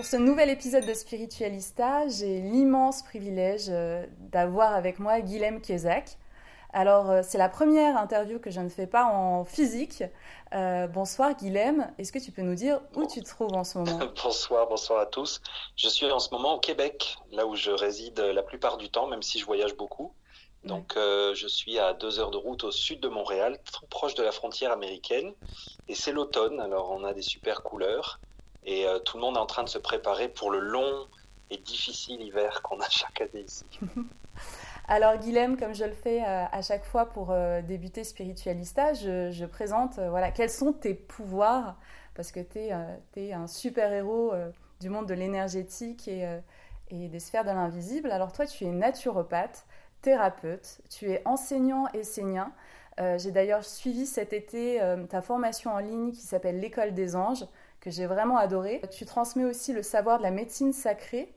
Pour ce nouvel épisode de Spiritualista, j'ai l'immense privilège euh, d'avoir avec moi Guilhem Kiesak. Alors, euh, c'est la première interview que je ne fais pas en physique. Euh, bonsoir Guilhem, est-ce que tu peux nous dire où tu te trouves en ce moment? Bonsoir, bonsoir à tous. Je suis en ce moment au Québec, là où je réside la plupart du temps, même si je voyage beaucoup. Donc, euh, je suis à deux heures de route au sud de Montréal, proche de la frontière américaine. Et c'est l'automne, alors on a des super couleurs. Et euh, tout le monde est en train de se préparer pour le long et difficile hiver qu'on a chaque année ici. Alors Guilhem, comme je le fais euh, à chaque fois pour euh, débuter Spiritualista, je, présente voilà, quels sont tes pouvoirs, parce que tu es, un super-héros du monde de l'énergétique et, des sphères de l'invisible. Alors toi, tu es naturopathe, thérapeute, tu es enseignant essénien. Euh, j'ai d'ailleurs suivi cet été ta formation en ligne qui s'appelle l'école des anges, que j'ai vraiment adoré. Tu transmets aussi le savoir de la médecine sacrée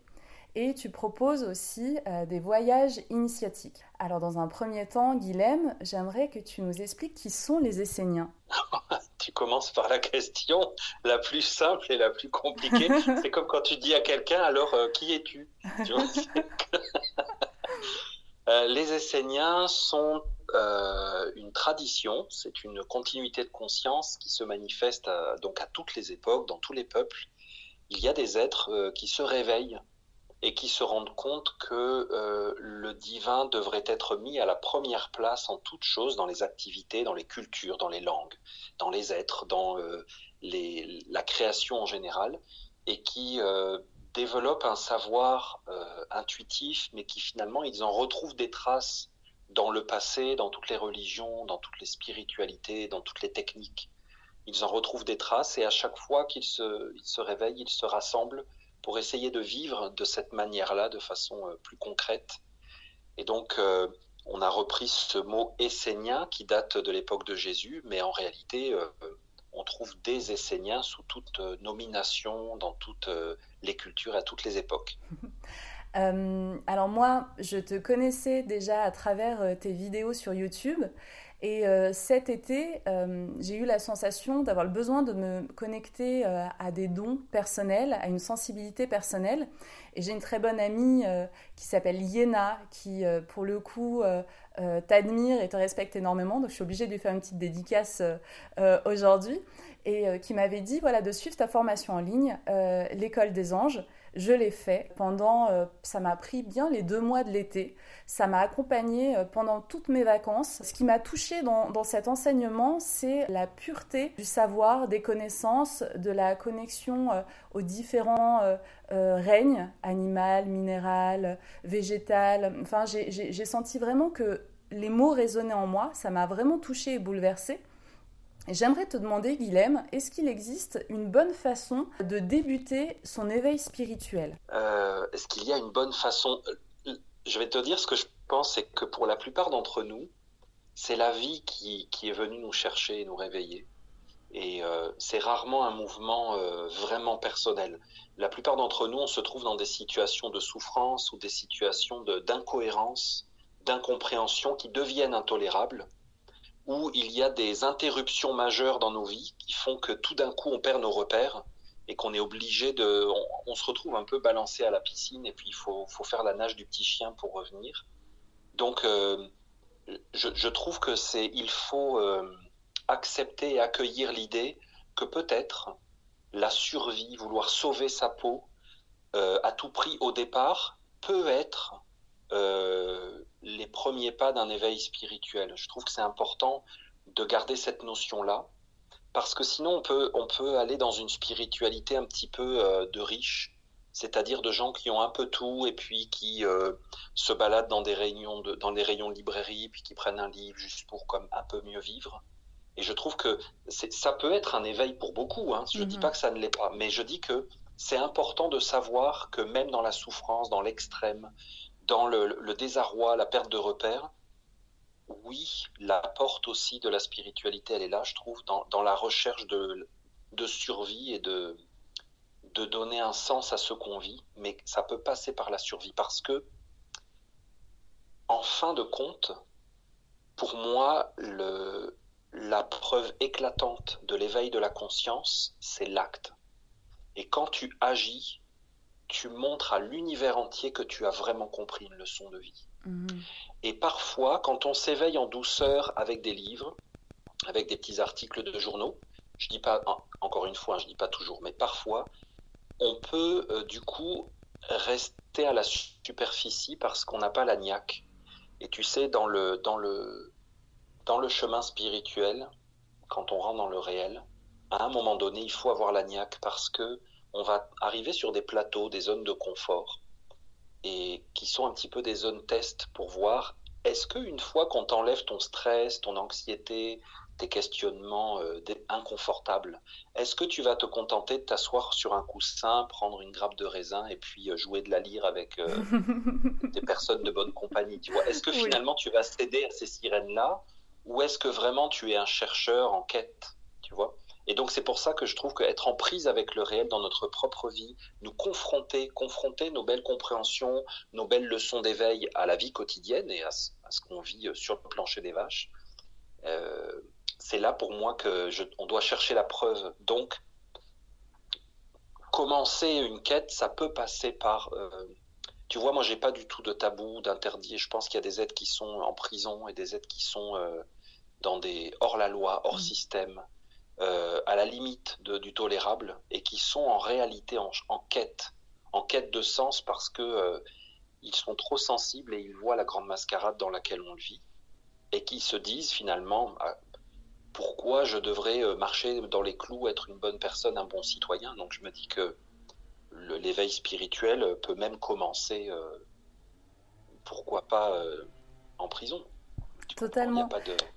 et tu proposes aussi euh, des voyages initiatiques. Alors dans un premier temps, Guilhem, j'aimerais que tu nous expliques qui sont les Esséniens. tu commences par la question la plus simple et la plus compliquée. c'est comme quand tu dis à quelqu'un, alors euh, qui es-tu? Euh, Les Esséniens sont euh, une tradition, c'est une continuité de conscience qui se manifeste à- donc à toutes les époques, dans tous les peuples. Il y a des êtres euh, qui se réveillent et qui se rendent compte que euh, le divin devrait être mis à la première place en toute chose, dans les activités, dans les cultures, dans les langues, dans les êtres, dans euh, la création en général, et qui euh, développent un savoir euh, intuitif, mais qui finalement, ils en retrouvent des traces dans le passé, dans toutes les religions, dans toutes les spiritualités, dans toutes les techniques. Ils en retrouvent des traces et à chaque fois qu'ils se, réveillent, ils se rassemblent pour essayer de vivre de cette manière-là, de façon euh, plus concrète. Et donc, euh, on a repris ce mot essénien qui date de l'époque de Jésus, mais en réalité, on trouve des esséniens sous toute euh, nomination, dans toutes euh, les cultures, à toutes les époques. Euh, alors moi, je te connaissais déjà à travers tes vidéos sur YouTube. Et euh, cet été, euh, j'ai eu la sensation d'avoir le besoin de me connecter euh, à des dons personnels, à une sensibilité personnelle. Et j'ai une très bonne amie qui s'appelle Yéna, qui pour le coup t'admire et te respecte énormément. Donc je suis obligée de lui faire une petite dédicace aujourd'hui. Et qui m'avait dit voilà, de suivre ta formation en ligne, l'école des anges. Je l'ai fait pendant, euh, ça m'a pris bien les deux mois de l'été. Ça m'a accompagnée euh, pendant toutes mes vacances. Ce qui m'a touchée dans, cet enseignement, c'est la pureté du savoir, des connaissances, de la connexion euh, aux différents règnes, animal, minéral, végétal. Enfin, j'ai senti vraiment que les mots résonnaient en moi. Ça m'a vraiment touchée et bouleversée. J'aimerais te demander, Guilhem, est-ce qu'il existe une bonne façon de débuter son éveil spirituel? Euh, Est-ce qu'il y a une bonne façon? Je vais te dire ce que je pense, c'est que pour la plupart d'entre nous, c'est la vie qui, qui, est venue nous chercher et nous réveiller. Et euh, c'est rarement un mouvement euh, vraiment personnel. La plupart d'entre nous, on se trouve dans des situations de souffrance ou des situations d'incohérence, d'incompréhension qui deviennent intolérables, où il y a des interruptions majeures dans nos vies qui font que tout d'un coup on perd nos repères et qu'on est obligé de... On, se retrouve un peu balancé à la piscine et puis il faut, faut faire la nage du petit chien pour revenir. Donc euh, je, trouve que c'est... Il faut accepter et accueillir l'idée que peut-être la survie, vouloir sauver sa peau euh, à tout prix au départ, peut être euh, les premiers pas d'un éveil spirituel. Je trouve que c'est important de garder cette notion-là, parce que sinon on peut, on peut aller dans une spiritualité un petit peu euh, de riche, c'est-à-dire de gens qui ont un peu tout et puis qui se baladent dans des réunions de, dans des rayons de librairie, puis qui prennent un livre juste pour comme un peu mieux vivre. Et je trouve que ça peut être un éveil pour beaucoup. Hein. Je ne dis mhm. pas que ça ne l'est pas, mais je dis que c'est important de savoir que même dans la souffrance, dans l'extrême, dans le, désarroi, la perte de repères, oui, la porte aussi de la spiritualité, elle est là, je trouve, dans, la recherche de, survie et de, donner un sens à ce qu'on vit, mais ça peut passer par la survie parce que, en fin de compte, pour moi, la preuve éclatante de l'éveil de la conscience, c'est l'acte. Et quand tu agis, tu montres à l'univers entier que tu as vraiment compris une leçon de vie. Mhm. Et parfois, quand on s'éveille en douceur avec des livres, avec des petits articles de journaux, je dis pas, encore une fois, je dis pas toujours, mais parfois, on peut euh, du coup rester à la superficie parce qu'on n'a pas la niaque. Et tu sais, dans le, dans le, dans le chemin spirituel, quand on rentre dans le réel, à un moment donné, il faut avoir la niaque parce que on va arriver sur des plateaux, des zones de confort, et qui sont un petit peu des zones test pour voir est-ce qu'une fois qu'on t'enlève ton stress, ton anxiété, tes questionnements euh, inconfortables, est-ce que tu vas te contenter de t'asseoir sur un coussin, prendre une grappe de raisin et puis euh, jouer de la lyre avec euh, des personnes de bonne compagnie tu vois? Est-ce que finalement tu vas céder à ces sirènes-là ou est-ce que vraiment tu es un chercheur en quête, tu vois? Et donc c'est pour ça que je trouve qu'être en prise avec le réel dans notre propre vie, nous confronter, confronter nos belles compréhensions, nos belles leçons d'éveil à la vie quotidienne et à, ce qu'on vit sur le plancher des vaches, euh, c'est là pour moi que on doit chercher la preuve. Donc commencer une quête, ça peut passer par euh, tu vois, moi, j'ai pas du tout de tabou, d'interdit. Je pense qu'il y a des êtres qui sont en prison et des êtres qui sont euh, dans des hors la loi, hors système, euh, à la limite du tolérable, et qui sont en réalité en, quête, en quête de sens parce que euh, ils sont trop sensibles et ils voient la grande mascarade dans laquelle on vit, et qui se disent finalement ah, pourquoi je devrais marcher dans les clous, être une bonne personne, un bon citoyen? Donc je me dis que l'éveil spirituel peut même commencer, euh, pourquoi pas, euh, en prison. Totalement.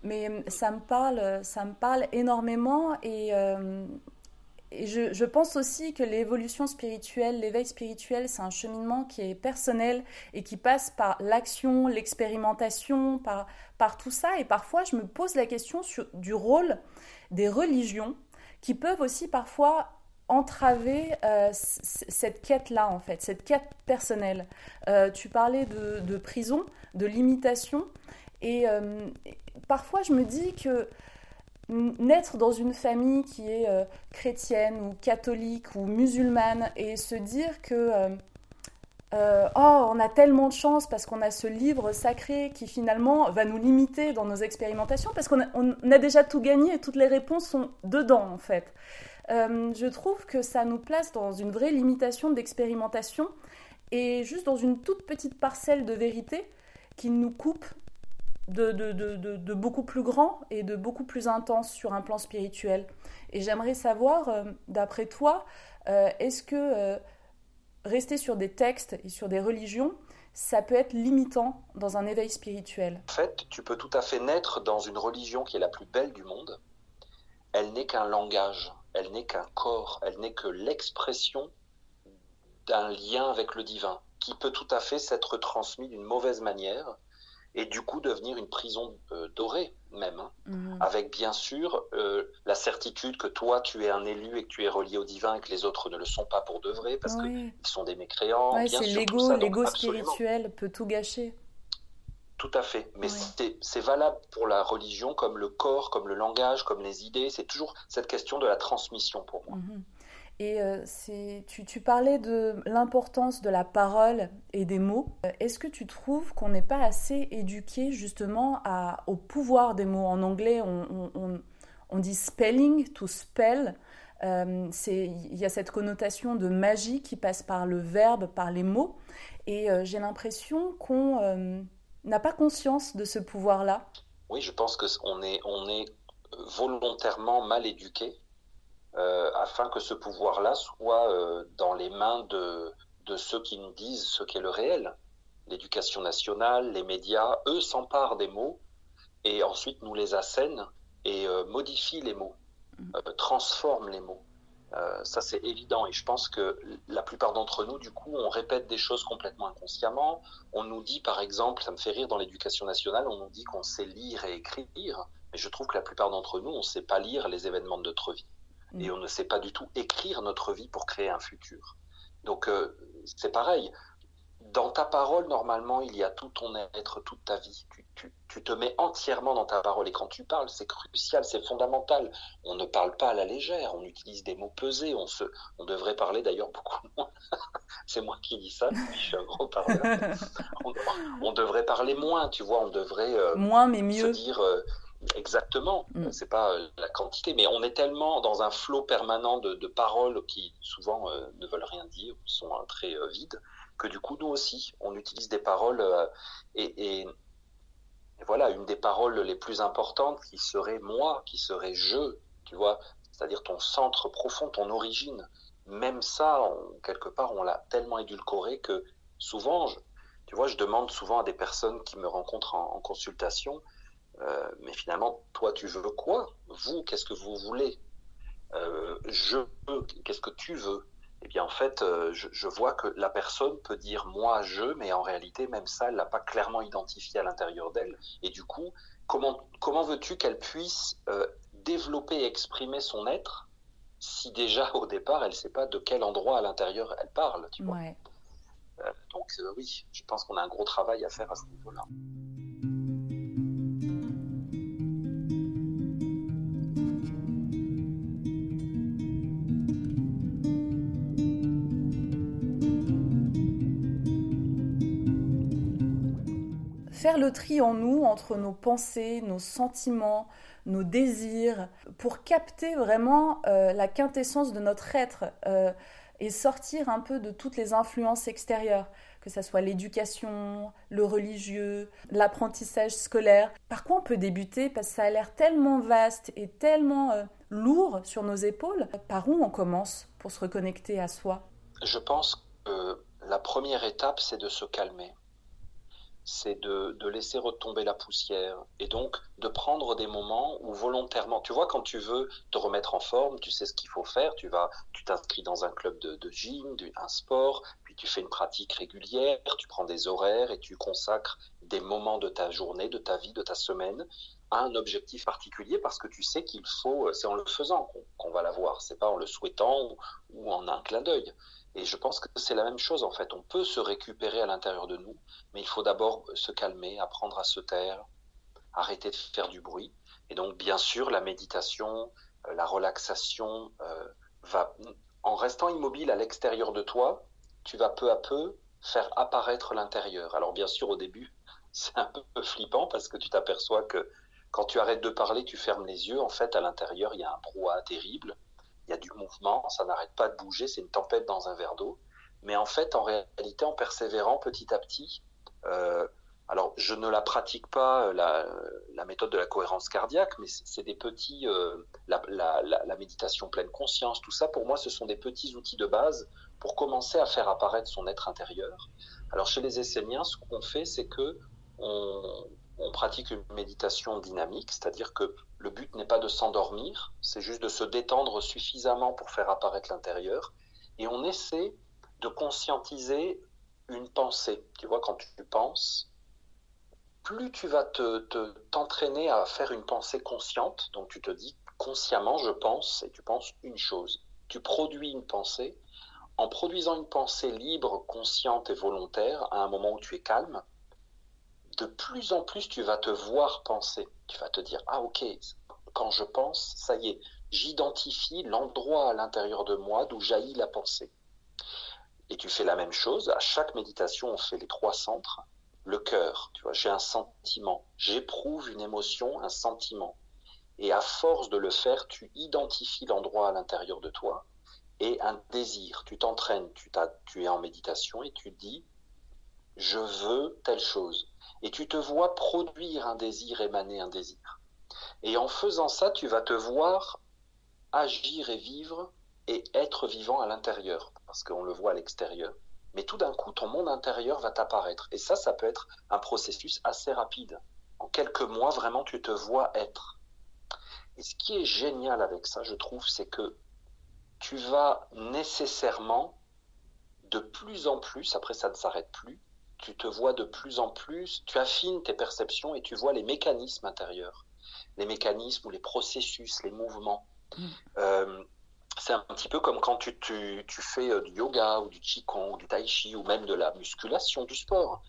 Mais euh, ça me parle, ça me parle énormément et, je, je, pense aussi que l'évolution spirituelle, l'éveil spirituel, c'est un cheminement qui est personnel et qui passe par l'action, l'expérimentation, par, par tout ça. Et parfois, je me pose la question sur, du rôle des religions qui peuvent aussi parfois entraver euh, cette quête-là, en fait, cette quête personnelle. Euh, tu parlais de, prison, de limitation, et euh, parfois je me dis que naître dans une famille qui est chrétienne ou catholique ou musulmane et se dire que oh on a tellement de chance parce qu'on a ce livre sacré qui finalement va nous limiter dans nos expérimentations parce qu'on a, déjà tout gagné et toutes les réponses sont dedans en fait. Euh, je trouve que ça nous place dans une vraie limitation d'expérimentation et juste dans une toute petite parcelle de vérité qui nous coupe de, beaucoup plus grand et de beaucoup plus intense sur un plan spirituel. Et j'aimerais savoir, euh, d'après toi, euh, est-ce que rester sur des textes et sur des religions, ça peut être limitant dans un éveil spirituel? En fait, tu peux tout à fait naître dans une religion qui est la plus belle du monde. Elle n'est qu'un langage elle n'est qu'un corps, elle n'est que l'expression d'un lien avec le divin. qui peut tout à fait s'être transmis d'une mauvaise manière et du coup devenir une prison euh, dorée même, hein. mhm. avec bien sûr euh, la certitude que toi tu es un élu et que tu es relié au divin et que les autres ne le sont pas pour de vrai parce qu'ils sont des mécréants. Ouais, c'est l'ego, l'ego spirituel peut tout gâcher. Tout à fait, mais c'est valable pour la religion comme le corps, comme le langage, comme les idées. C'est toujours cette question de la transmission pour moi. Mhm. Et euh, tu, parlais de l'importance de la parole et des mots. Euh, est-ce que tu trouves qu'on n'est pas assez éduqué justement au pouvoir des mots? En anglais, on, dit spelling, to spell. Euh, il y a cette connotation de magie qui passe par le verbe, par les mots. Et j'ai l'impression qu'on n'a pas conscience de ce pouvoir-là. Oui, je pense qu'on est, on est volontairement mal éduqué afin que ce pouvoir-là soit euh, dans les mains de, de ceux qui nous disent ce qu'est le réel. L'éducation nationale, les médias, eux s'emparent des mots et ensuite nous les assènent et euh, modifient les mots, transforment les mots. ça c'est évident et je pense que la plupart d'entre nous, du coup, on répète des choses complètement inconsciemment. On nous dit, par exemple, ça me fait rire dans l'éducation nationale, on nous dit qu'on sait lire et écrire, mais je trouve que la plupart d'entre nous, on ne sait pas lire les événements de notre vie et mm. on ne sait pas du tout écrire notre vie pour créer un futur. Donc euh, c'est pareil. Dans ta parole, normalement, il y a tout ton être, toute ta vie. Tu, tu, te mets entièrement dans ta parole. Et quand tu parles, c'est crucial, c'est fondamental. On ne parle pas à la légère, on utilise des mots pesés. On, se, on devrait parler d'ailleurs beaucoup moins. c'est moi qui dis ça, je suis un gros parleur. on, devrait parler moins, tu vois. On devrait euh, moins, mais mieux. se dire... Euh, Exactement, mm. c'est pas euh, la quantité, mais on est tellement dans un flot permanent de, paroles qui souvent euh, ne veulent rien dire, sont très euh, vides, que du coup nous aussi, on utilise des paroles et, et, voilà, une des paroles les plus importantes qui serait moi, qui serait je, tu vois, c'est-à-dire ton centre profond, ton origine. Même ça, quelque part, on l'a tellement édulcoré que souvent, tu vois, je demande souvent à des personnes qui me rencontrent en consultation, euh, mais finalement, toi, tu veux quoi? Vous, qu'est-ce que vous voulez? Euh, Je veux, qu'est-ce que tu veux? Eh bien, en fait, euh, je, vois que la personne peut dire moi, je, mais en réalité, même ça, elle l'a pas clairement identifié à l'intérieur d'elle. Et du coup, comment, comment veux-tu qu'elle puisse développer et exprimer son être si déjà au départ, elle ne sait pas de quel endroit à l'intérieur elle parle tu vois? Donc oui, je pense qu'on a un gros travail à faire à ce niveau-là. Faire le tri en nous entre nos pensées, nos sentiments, nos désirs, pour capter vraiment euh, la quintessence de notre être euh, et sortir un peu de toutes les influences extérieures, que ce soit l'éducation, le religieux, l'apprentissage scolaire. Par quoi on peut débuter? Parce que ça a l'air tellement vaste et tellement euh, lourd sur nos épaules. Par où on commence pour se reconnecter à soi? Je pense que la première étape, c'est de se calmer c'est de, laisser retomber la poussière et donc de prendre des moments où volontairement, tu vois, quand tu veux te remettre en forme, tu sais ce qu'il faut faire, tu vas, tu t'inscris dans un club de, de gym, un sport, puis tu fais une pratique régulière, tu prends des horaires et tu consacres des moments de ta journée, de ta vie, de ta semaine à un objectif particulier parce que tu sais qu'il faut, c'est en le faisant qu'on va l'avoir, c'est pas en le souhaitant ou, ou en un clin d'œil. Et je pense que c'est la même chose en fait. On peut se récupérer à l'intérieur de nous, mais il faut d'abord se calmer, apprendre à se taire, arrêter de faire du bruit. Et donc bien sûr, la méditation, euh, la relaxation euh, va, en restant immobile à l'extérieur de toi, tu vas peu à peu faire apparaître l'intérieur. Alors bien sûr, au début, c'est un peu flippant parce que tu t'aperçois que quand tu arrêtes de parler, tu fermes les yeux. En fait, à l'intérieur, il y a un brouhaha terrible il y a du mouvement, ça n'arrête pas de bouger, c'est une tempête dans un verre d'eau. Mais en fait, en réalité, en persévérant petit à petit, euh, alors je ne la pratique pas, la, la, méthode de la cohérence cardiaque, mais c'est des petits, euh, la, la, la, méditation pleine conscience, tout ça, pour moi, ce sont des petits outils de base pour commencer à faire apparaître son être intérieur. Alors chez les Esséniens, ce qu'on fait, c'est que on, on pratique une méditation dynamique, c'est-à-dire que le but n'est pas de s'endormir, c'est juste de se détendre suffisamment pour faire apparaître l'intérieur. Et on essaie de conscientiser une pensée. Tu vois, quand tu penses, plus tu vas te, t'entraîner à faire une pensée consciente, donc tu te dis consciemment je pense et tu penses une chose. Tu produis une pensée. En produisant une pensée libre, consciente et volontaire, à un moment où tu es calme, de plus en plus tu vas te voir penser. Tu vas te dire ah ok, quand je pense, ça y est, j'identifie l'endroit à l'intérieur de moi d'où jaillit la pensée. Et tu fais la même chose. À chaque méditation, on fait les trois centres le cœur. Tu vois, j'ai un sentiment, j'éprouve une émotion, un sentiment. Et à force de le faire, tu identifies l'endroit à l'intérieur de toi et un désir. Tu t'entraînes, tu, tu es en méditation et tu dis, je veux telle chose. Et tu te vois produire un désir, émaner un désir. Et en faisant ça, tu vas te voir agir et vivre et être vivant à l'intérieur, parce qu'on le voit à l'extérieur mais tout d'un coup, ton monde intérieur va t'apparaître. Et ça, ça peut être un processus assez rapide. En quelques mois, vraiment, tu te vois être. Et ce qui est génial avec ça, je trouve, c'est que tu vas nécessairement, de plus en plus, après ça ne s'arrête plus, tu te vois de plus en plus, tu affines tes perceptions et tu vois les mécanismes intérieurs, les mécanismes ou les processus, les mouvements. Mmh. Euh, c'est un petit peu comme quand tu, tu, tu, fais euh, du yoga ou du qigong ou du tai chi ou même de la musculation, du sport.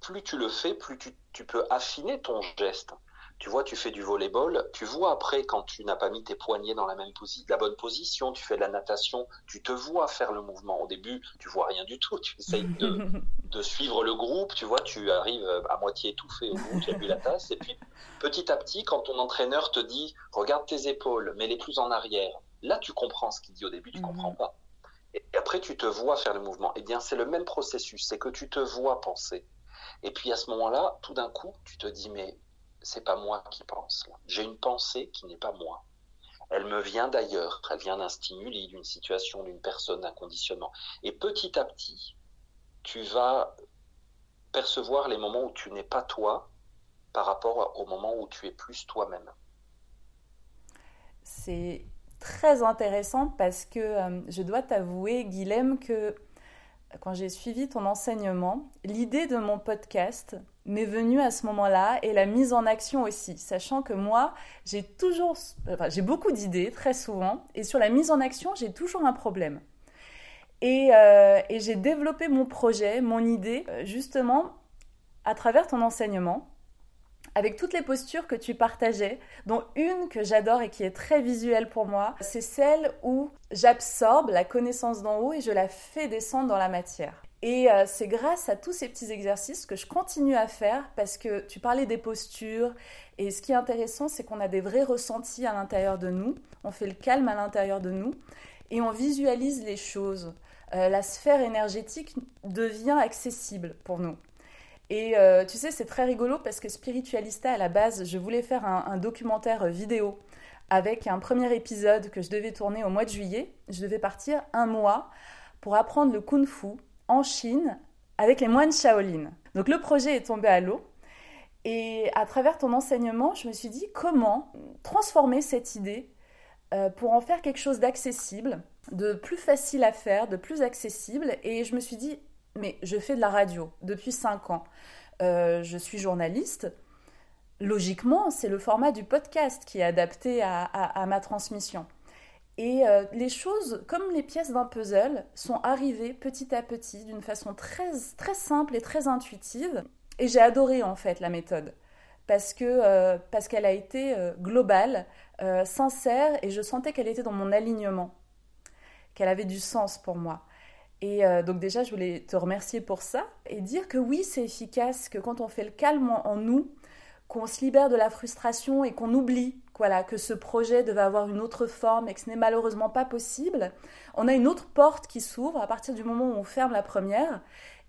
Plus tu le fais, plus tu, tu peux affiner ton geste. Tu vois, tu fais du volleyball, tu vois après quand tu n'as pas mis tes poignets dans la même position, la bonne position, tu fais de la natation, tu te vois faire le mouvement. Au début, tu vois rien du tout, tu essayes de, de suivre le groupe, tu vois, tu arrives à moitié étouffé au bout, tu as bu la tasse, et puis petit à petit, quand ton entraîneur te dit, regarde tes épaules, mets-les plus en arrière, Là, tu comprends ce qu'il dit au début, tu ne comprends mhm. pas. Et après, tu te vois faire le mouvement. Eh bien, c'est le même processus, c'est que tu te vois penser. Et puis à ce moment-là, tout d'un coup, tu te dis, mais c'est pas moi qui pense. J'ai une pensée qui n'est pas moi. Elle me vient d'ailleurs, elle vient d'un stimuli, d'une situation, d'une personne, d'un conditionnement. Et petit à petit, tu vas percevoir les moments où tu n'es pas toi par rapport au moment où tu es plus toi-même. C'est très intéressante parce que euh, je dois t'avouer, Guilhem, que quand j'ai suivi ton enseignement, l'idée de mon podcast m'est venue à ce moment-là et la mise en action aussi, sachant que moi, j'ai toujours, enfin, j'ai beaucoup d'idées très souvent et sur la mise en action, j'ai toujours un problème. Et, euh, et j'ai développé mon projet, mon idée, euh, justement à travers ton enseignement avec toutes les postures que tu partageais, dont une que j'adore et qui est très visuelle pour moi, c'est celle où j'absorbe la connaissance d'en haut et je la fais descendre dans la matière. Et euh, c'est grâce à tous ces petits exercices que je continue à faire parce que tu parlais des postures et ce qui est intéressant c'est qu'on a des vrais ressentis à l'intérieur de nous, on fait le calme à l'intérieur de nous et on visualise les choses. Euh, la sphère énergétique devient accessible pour nous. Et euh, tu sais, c'est très rigolo parce que Spiritualista, à la base, je voulais faire un, documentaire vidéo avec un premier épisode que je devais tourner au mois de juillet. Je devais partir un mois pour apprendre le kung fu en Chine avec les moines Shaolin. Donc le projet est tombé à l'eau. Et à travers ton enseignement, je me suis dit comment transformer cette idée euh, pour en faire quelque chose d'accessible, de plus facile à faire, de plus accessible. Et je me suis dit, mais je fais de la radio depuis 5 ans. Euh, je suis journaliste. Logiquement, c'est le format du podcast qui est adapté à, ma transmission. Et euh, les choses, comme les pièces d'un puzzle, sont arrivées petit à petit d'une façon très, très simple et très intuitive. Et j'ai adoré en fait la méthode parce euh, parce qu'elle a été globale, sincère et je sentais qu'elle était dans mon alignement, qu'elle avait du sens pour moi. Et euh, donc déjà, je voulais te remercier pour ça et dire que oui, c'est efficace, que quand on fait le calme en, nous, qu'on se libère de la frustration et qu'on oublie voilà, que ce projet devait avoir une autre forme et que ce n'est malheureusement pas possible, on a une autre porte qui s'ouvre à partir du moment où on ferme la première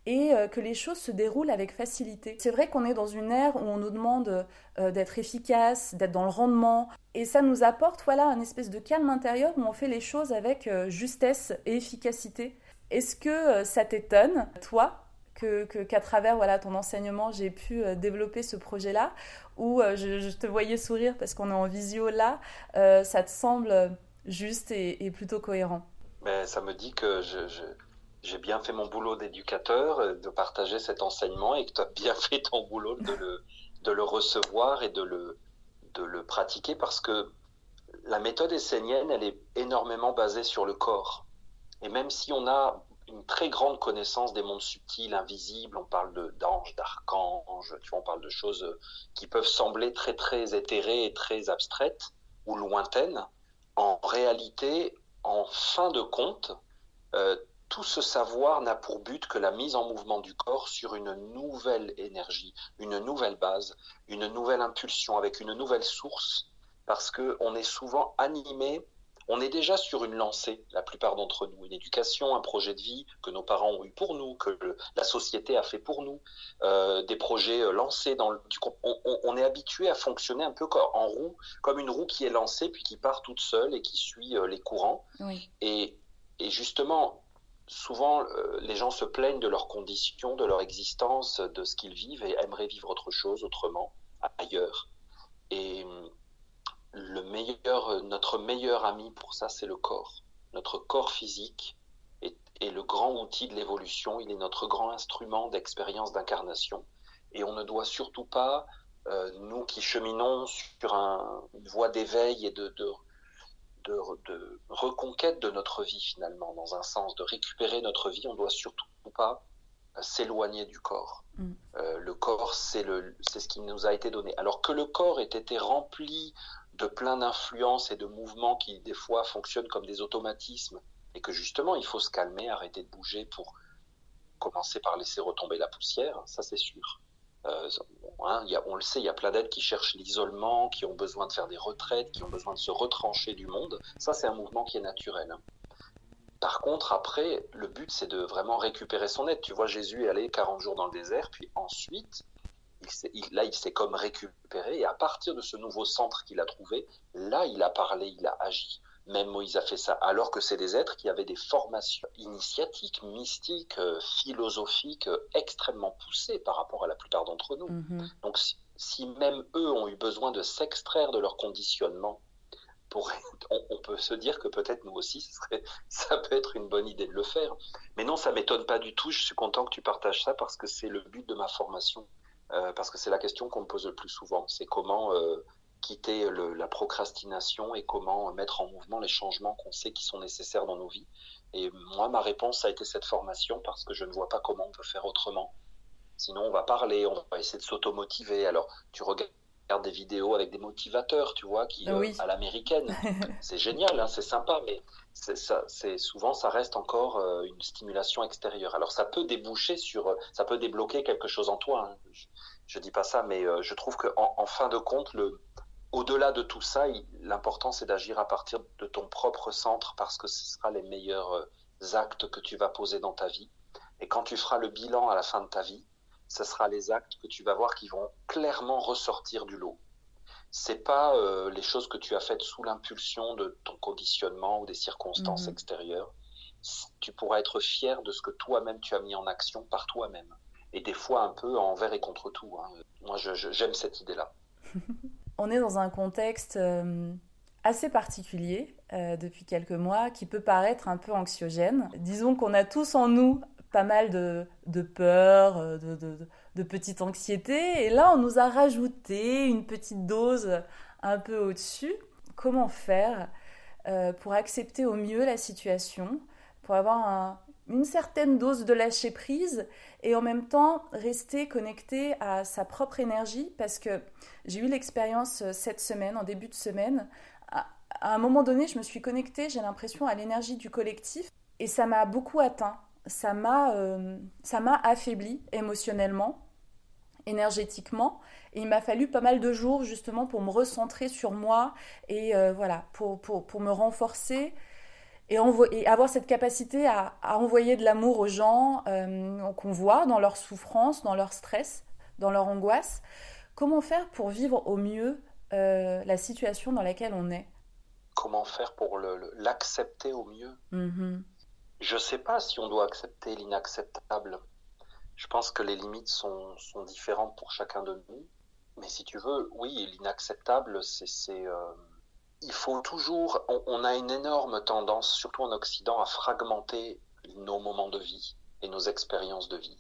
et euh, que les choses se déroulent avec facilité. C'est vrai qu'on est dans une ère où on nous demande euh, d'être efficace, d'être dans le rendement, et ça nous apporte voilà un espèce de calme intérieur où on fait les choses avec justesse et efficacité. Est-ce que euh, ça t'étonne, toi, que, qu'à travers voilà, ton enseignement, j'ai pu euh, développer ce projet-là? Ou euh, je, te voyais sourire parce qu'on est en visio là, ça te semble juste et, plutôt cohérent? Mais Ça me dit que j'ai bien fait mon boulot d'éducateur, de partager cet enseignement et que tu as bien fait ton boulot de le, recevoir et de le pratiquer parce que la méthode essénienne, elle est énormément basée sur le corps. Et même si on a une très grande connaissance des mondes subtils, invisibles, on parle d'anges, d'archanges, tu vois, on parle de choses qui peuvent sembler très très éthérées et très abstraites ou lointaines, en réalité, en fin de compte, euh, tout ce savoir n'a pour but que la mise en mouvement du corps sur une nouvelle énergie, une nouvelle base, une nouvelle impulsion, avec une nouvelle source, parce qu'on est souvent animé, on est déjà sur une lancée, la plupart d'entre nous, une éducation, un projet de vie que nos parents ont eu pour nous, que la société a fait pour nous, euh, des projets euh, lancés dans le... On, est habitué à fonctionner un peu en roue, comme une roue qui est lancée puis qui part toute seule et qui suit les courants. Et, et justement, souvent, euh, les gens se plaignent de leurs conditions, de leur existence, de ce qu'ils vivent et aimeraient vivre autre chose, autrement, ailleurs. Et le meilleur, notre meilleur ami pour ça, c'est le corps. Notre corps physique est, le grand outil de l'évolution. Il est notre grand instrument d'expérience d'incarnation. Et on ne doit surtout pas, euh, nous qui cheminons sur une voie d'éveil et de, de de, reconquête de notre vie finalement, dans un sens, de récupérer notre vie, on doit surtout pas euh, s'éloigner du corps. Mm. Euh, le corps, c'est ce qui nous a été donné. Alors que le corps ait été rempli de plein d'influences et de mouvements qui des fois fonctionnent comme des automatismes, et que justement il faut se calmer, arrêter de bouger pour commencer par laisser retomber la poussière, ça c'est sûr. Euh, hein, on le sait, il y a plein d'aides qui cherchent l'isolement, qui ont besoin de faire des retraites, qui ont besoin de se retrancher du monde. Ça, c'est un mouvement qui est naturel. Hein. Par contre, après, le but, c'est de vraiment récupérer son aide. Tu vois, Jésus est allé 40 jours dans le désert, puis ensuite, là, il s'est comme récupéré, et à partir de ce nouveau centre qu'il a trouvé, là, il a parlé, il a agi. Même Moïse a fait ça, alors que c'est des êtres qui avaient des formations initiatiques, mystiques, euh, philosophiques euh, extrêmement poussées par rapport à la plupart d'entre nous. Mhm. Donc si, même eux ont eu besoin de s'extraire de leur conditionnement, pour, on, peut se dire que peut-être nous aussi, ça peut être une bonne idée de le faire. Mais non, ça m'étonne pas du tout. Je suis content que tu partages ça parce que c'est le but de ma formation. Euh, parce que c'est la question qu'on me pose le plus souvent. C'est comment quitter la procrastination et comment mettre en mouvement les changements qu'on sait qui sont nécessaires dans nos vies. Et moi, ma réponse a été cette formation parce que je ne vois pas comment on peut faire autrement. Sinon, on va parler, on va essayer de s'automotiver. Alors, tu regardes des vidéos avec des motivateurs, tu vois, qui euh, à l'américaine. c'est génial, hein, c'est sympa, mais c'est souvent ça reste encore euh, une stimulation extérieure. Alors ça peut déboucher sur, ça peut débloquer quelque chose en toi. Hein. Je, ne dis pas ça, mais euh, je trouve que en, fin de compte, le, au-delà de tout ça, l'important c'est d'agir à partir de ton propre centre parce que ce sera les meilleurs euh, actes que tu vas poser dans ta vie. Et quand tu feras le bilan à la fin de ta vie, ce sera les actes que tu vas voir qui vont clairement ressortir du lot. C'est pas euh, les choses que tu as faites sous l'impulsion de ton conditionnement ou des circonstances mhm. extérieures. Tu pourras être fier de ce que toi-même tu as mis en action par toi-même. Et des fois un peu envers et contre tout. Hein. Moi, j'aime cette idée-là. on est dans un contexte euh, assez particulier euh, depuis quelques mois qui peut paraître un peu anxiogène. Disons qu'on a tous en nous pas mal de, peur, euh, de, petite anxiété, et là on nous a rajouté une petite dose un peu au-dessus. Comment faire pour accepter au mieux la situation, pour avoir un, une certaine dose de lâcher prise et en même temps rester connecté à sa propre énergie parce que j'ai eu l'expérience euh, cette semaine, en début de semaine. À, un moment donné, je me suis connectée, j'ai l'impression, à l'énergie du collectif et ça m'a beaucoup atteint. Ça m'a euh, affaibli émotionnellement, énergétiquement. Et il m'a fallu pas mal de jours justement pour me recentrer sur moi et euh, voilà, pour, pour, pour me renforcer et, avoir cette capacité à, envoyer de l'amour aux gens euh, qu'on voit dans leur souffrance, dans leur stress, dans leur angoisse. Comment faire pour vivre au mieux euh, la situation dans laquelle on est? Comment faire pour l'accepter au mieux? Mm-hmm. Je ne sais pas si on doit accepter l'inacceptable. Je pense que les limites sont, différentes pour chacun de nous. Mais si tu veux, oui, l'inacceptable, c'est... Euh, il faut toujours, on, a une énorme tendance, surtout en Occident, à fragmenter nos moments de vie et nos expériences de vie.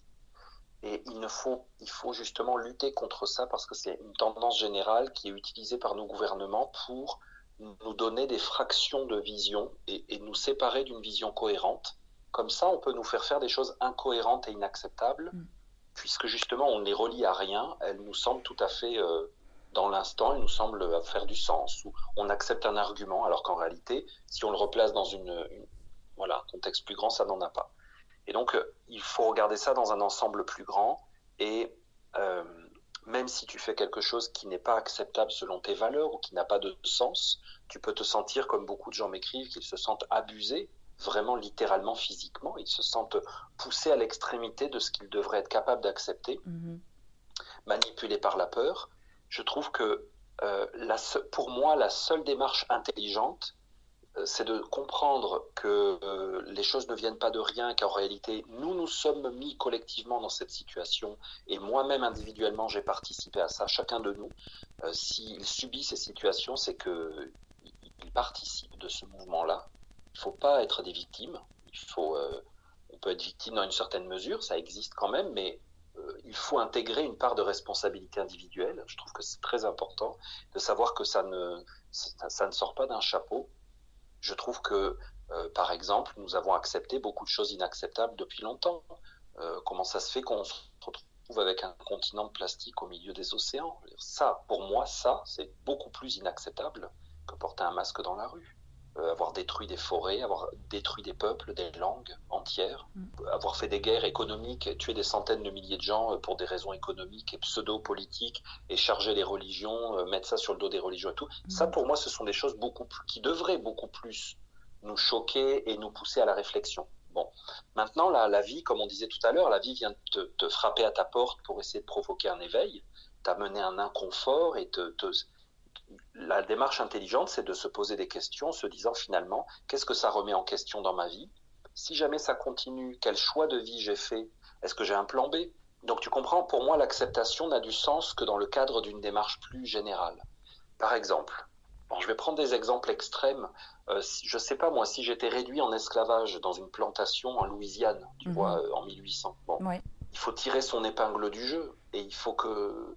Et il, ne faut, il faut justement lutter contre ça parce que c'est une tendance générale qui est utilisée par nos gouvernements pour nous donner des fractions de vision et, nous séparer d'une vision cohérente. Comme ça, on peut nous faire faire des choses incohérentes et inacceptables, mm. puisque justement, on les relie à rien. Elles nous semblent tout à fait, euh, dans l'instant, elles nous semblent faire du sens. Ou on accepte un argument, alors qu'en réalité, si on le replace dans une, voilà, un contexte plus grand, ça n'en a pas. Et donc, euh, il faut regarder ça dans un ensemble plus grand. Et euh, même si tu fais quelque chose qui n'est pas acceptable selon tes valeurs ou qui n'a pas de sens, tu peux te sentir, comme beaucoup de gens m'écrivent, qu'ils se sentent abusés, vraiment littéralement physiquement. Ils se sentent poussés à l'extrémité de ce qu'ils devraient être capables d'accepter, mhm. manipulés par la peur. Je trouve que euh, pour moi, la seule démarche intelligente, euh, c'est de comprendre que euh, les choses ne viennent pas de rien, qu'en réalité, nous nous sommes mis collectivement dans cette situation, et moi-même individuellement, j'ai participé à ça, chacun de nous. S'il subit ces situations, c'est qu'il il participe de ce mouvement-là. Il ne faut pas être des victimes. Il faut, on peut être victime dans une certaine mesure, ça existe quand même, mais il faut intégrer une part de responsabilité individuelle. Je trouve que c'est très important de savoir que ça ne, ça ne sort pas d'un chapeau je trouve que, euh, par exemple, nous avons accepté beaucoup de choses inacceptables depuis longtemps. Euh, comment ça se fait qu'on se retrouve avec un continent de plastique au milieu des océans? Ça, pour moi, ça, c'est beaucoup plus inacceptable que porter un masque dans la rue. Euh, avoir détruit des forêts, avoir détruit des peuples, des langues entières, mm. avoir fait des guerres économiques, tuer des centaines de milliers de gens pour des raisons économiques et pseudo-politiques, et charger les religions, mettre ça sur le dos des religions et tout. Mm. Ça, pour moi, ce sont des choses beaucoup plus, qui devraient beaucoup plus nous choquer et nous pousser à la réflexion. Bon, maintenant, la, la vie, comme on disait tout à l'heure, la vie vient te, te, frapper à ta porte pour essayer de provoquer un éveil, t'amener un inconfort et te, te la démarche intelligente, c'est de se poser des questions, se disant finalement, qu'est-ce que ça remet en question dans ma vie? Si jamais ça continue, quel choix de vie j'ai fait? Est-ce que j'ai un plan B? Donc tu comprends, pour moi, l'acceptation n'a du sens que dans le cadre d'une démarche plus générale. Par exemple, je vais prendre des exemples extrêmes. Euh, je ne sais pas, moi, si j'étais réduit en esclavage dans une plantation en Louisiane, tu mhm. vois, euh, en 1800, bon, il faut tirer son épingle du jeu et il faut que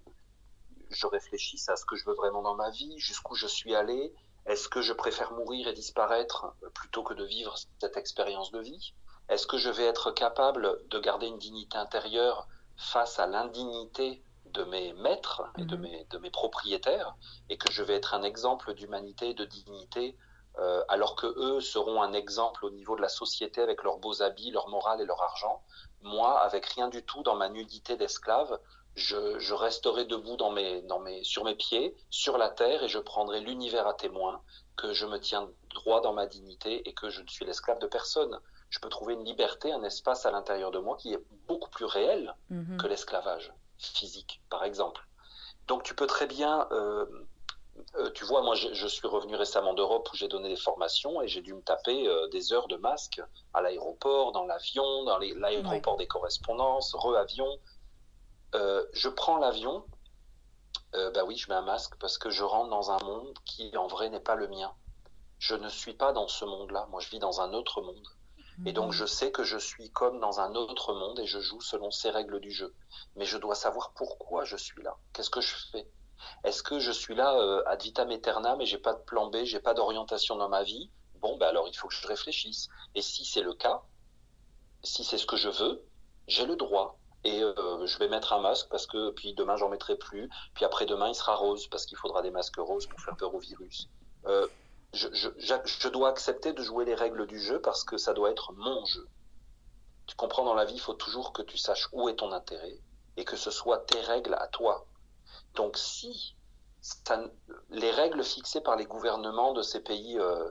je réfléchisse à ce que je veux vraiment dans ma vie, jusqu'où je suis allé. Est-ce que je préfère mourir et disparaître plutôt que de vivre cette expérience de vie? Est-ce que je vais être capable de garder une dignité intérieure face à l'indignité de mes maîtres et de, mhm. mes, de mes propriétaires et que je vais être un exemple d'humanité et de dignité euh, alors que eux seront un exemple au niveau de la société avec leurs beaux habits, leur morale et leur argent? Moi, avec rien du tout dans ma nudité d'esclave, je, resterai debout dans mes, dans mes, sur mes pieds, sur la terre, et je prendrai l'univers à témoin que je me tiens droit dans ma dignité et que je ne suis l'esclave de personne. Je peux trouver une liberté, un espace à l'intérieur de moi qui est beaucoup plus réel mhm. que l'esclavage physique, par exemple. Donc tu peux très bien, euh, euh, tu vois, moi je, suis revenu récemment d'Europe où j'ai donné des formations et j'ai dû me taper euh, des heures de masque à l'aéroport, dans l'avion, dans l'aéroport des correspondances, re-avion, je prends l'avion, euh, bah oui, je mets un masque parce que je rentre dans un monde qui en vrai n'est pas le mien. Je ne suis pas dans ce monde-là. Moi, je vis dans un autre monde. Et donc, mhm. je sais que je suis comme dans un autre monde et je joue selon ces règles du jeu. Mais je dois savoir pourquoi je suis là. Qu'est-ce que je fais? Est-ce que je suis là euh, ad vitam aeternam et j'ai pas de plan B, j'ai pas d'orientation dans ma vie? Bon, ben alors il faut que je réfléchisse. Et si c'est le cas, si c'est ce que je veux, j'ai le droit et euh, je vais mettre un masque parce que puis demain j'en mettrai plus, puis après demain il sera rose parce qu'il faudra des masques roses pour faire peur au virus. Euh, je, dois accepter de jouer les règles du jeu parce que ça doit être mon jeu. Tu comprends dans la vie, il faut toujours que tu saches où est ton intérêt et que ce soit tes règles à toi. Donc si les règles fixées par les gouvernements de ces pays euh,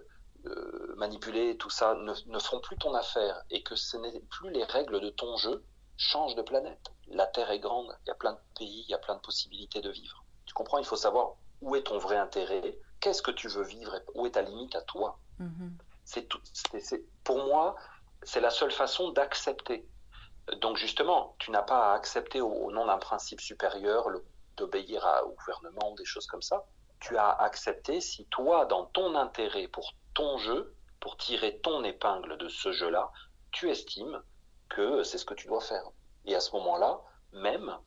euh, manipulés, tout ça, ne font plus ton affaire et que ce n'est plus les règles de ton jeu, change de planète. La Terre est grande, il y a plein de pays, il y a plein de possibilités de vivre. Tu comprends Il faut savoir où est ton vrai intérêt, qu'est-ce que tu veux vivre, où est ta limite à toi. Mm-hmm. C'est tout. pour moi, c'est la seule façon d'accepter. Donc justement, tu n'as pas à accepter au, nom d'un principe supérieur d'obéir au gouvernement ou des choses comme ça. Tu as accepté si toi, dans ton intérêt pour ton jeu, pour tirer ton épingle de ce jeu-là, tu estimes que c'est ce que tu dois faire. Et à ce moment-là, même,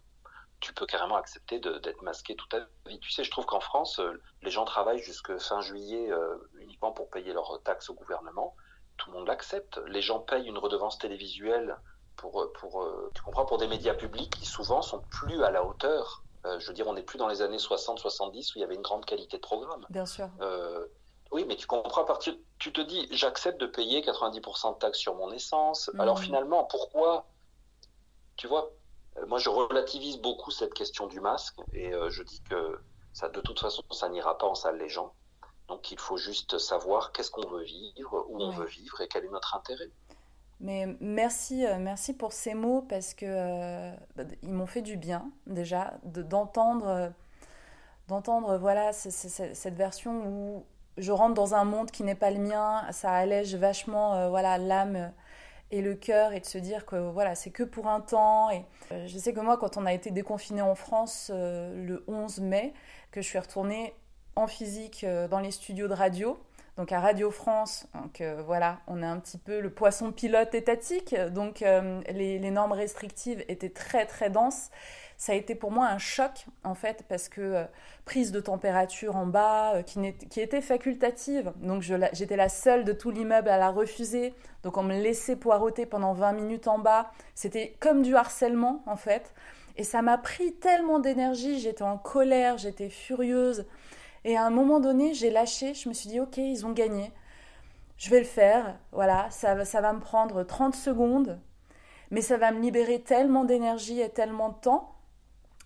tu peux carrément accepter d'être masqué toute ta vie. Tu sais, je trouve qu'en France, euh, les gens travaillent jusqu'à fin juillet euh, uniquement pour payer leurs taxes au gouvernement. Tout le monde l'accepte. Les gens payent une redevance télévisuelle pour, euh, tu comprends, pour des médias publics qui souvent sont plus à la hauteur. je veux dire, on n'est plus dans les années 60-70 où il y avait une grande qualité de programme. Bien sûr. Oui, mais tu comprends à partir. Tu te dis, j'accepte de payer 90% de taxes sur mon essence. Alors mmh. finalement, pourquoi Tu vois, euh, moi, je relativise beaucoup cette question du masque et euh, je dis que ça, de toute façon, ça n'ira pas en salle les gens. Donc, il faut juste savoir qu'est-ce qu'on veut vivre, où on veut vivre et quel est notre intérêt. Mais merci, euh, merci pour ces mots parce que bah, ils m'ont fait du bien déjà d'entendre, d'entendre voilà cette version où je rentre dans un monde qui n'est pas le mien. Ça allège vachement voilà l'âme et le cœur et de se dire que voilà, c'est que pour un temps. Et euh, je sais que moi, quand on a été déconfiné en France euh, le 11 mai, que je suis retournée en physique euh, dans les studios de radio, donc à Radio France. Donc voilà, on est un petit peu le poisson pilote étatique. Donc les, normes restrictives étaient très très denses ça a été pour moi un choc en fait parce que euh, prise de température en bas euh, qui, qui, était facultative, donc j'étais la seule de tout l'immeuble à la refuser, donc on me laissait poireauter pendant 20 minutes en bas, c'était comme du harcèlement en fait, et ça m'a pris tellement d'énergie, j'étais en colère, j'étais furieuse, et à un moment donné j'ai lâché, je me suis dit ok ils ont gagné, je vais le faire, voilà, ça, ça va me prendre 30 secondes, mais ça va me libérer tellement d'énergie et tellement de temps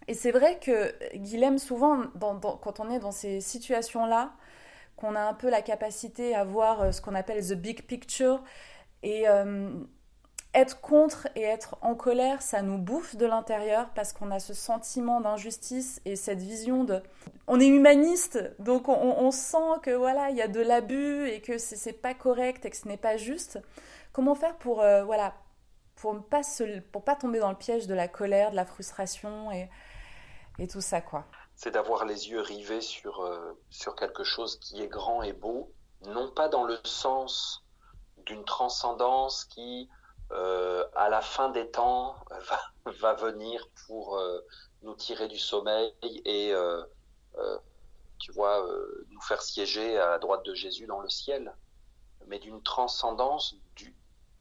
et c'est vrai que Guilhem, souvent, quand on est dans ces situations-là, qu'on a un peu la capacité à voir euh, ce qu'on appelle the big picture, et euh, être contre et être en colère, ça nous bouffe de l'intérieur parce qu'on a ce sentiment d'injustice et cette vision de... On est humaniste, donc on, sent que voilà, il y a de l'abus et que c'est pas correct et que ce n'est pas juste. Comment faire pour, euh, voilà, pour ne pas, pour pas tomber dans le piège de la colère, de la frustration et et tout ça, quoi. C'est d'avoir les yeux rivés sur, euh, sur quelque chose qui est grand et beau, non pas dans le sens d'une transcendance qui, euh, à la fin des temps, va, va venir pour euh, nous tirer du sommeil et, tu vois, nous faire siéger à la droite de Jésus dans le ciel, mais d'une transcendance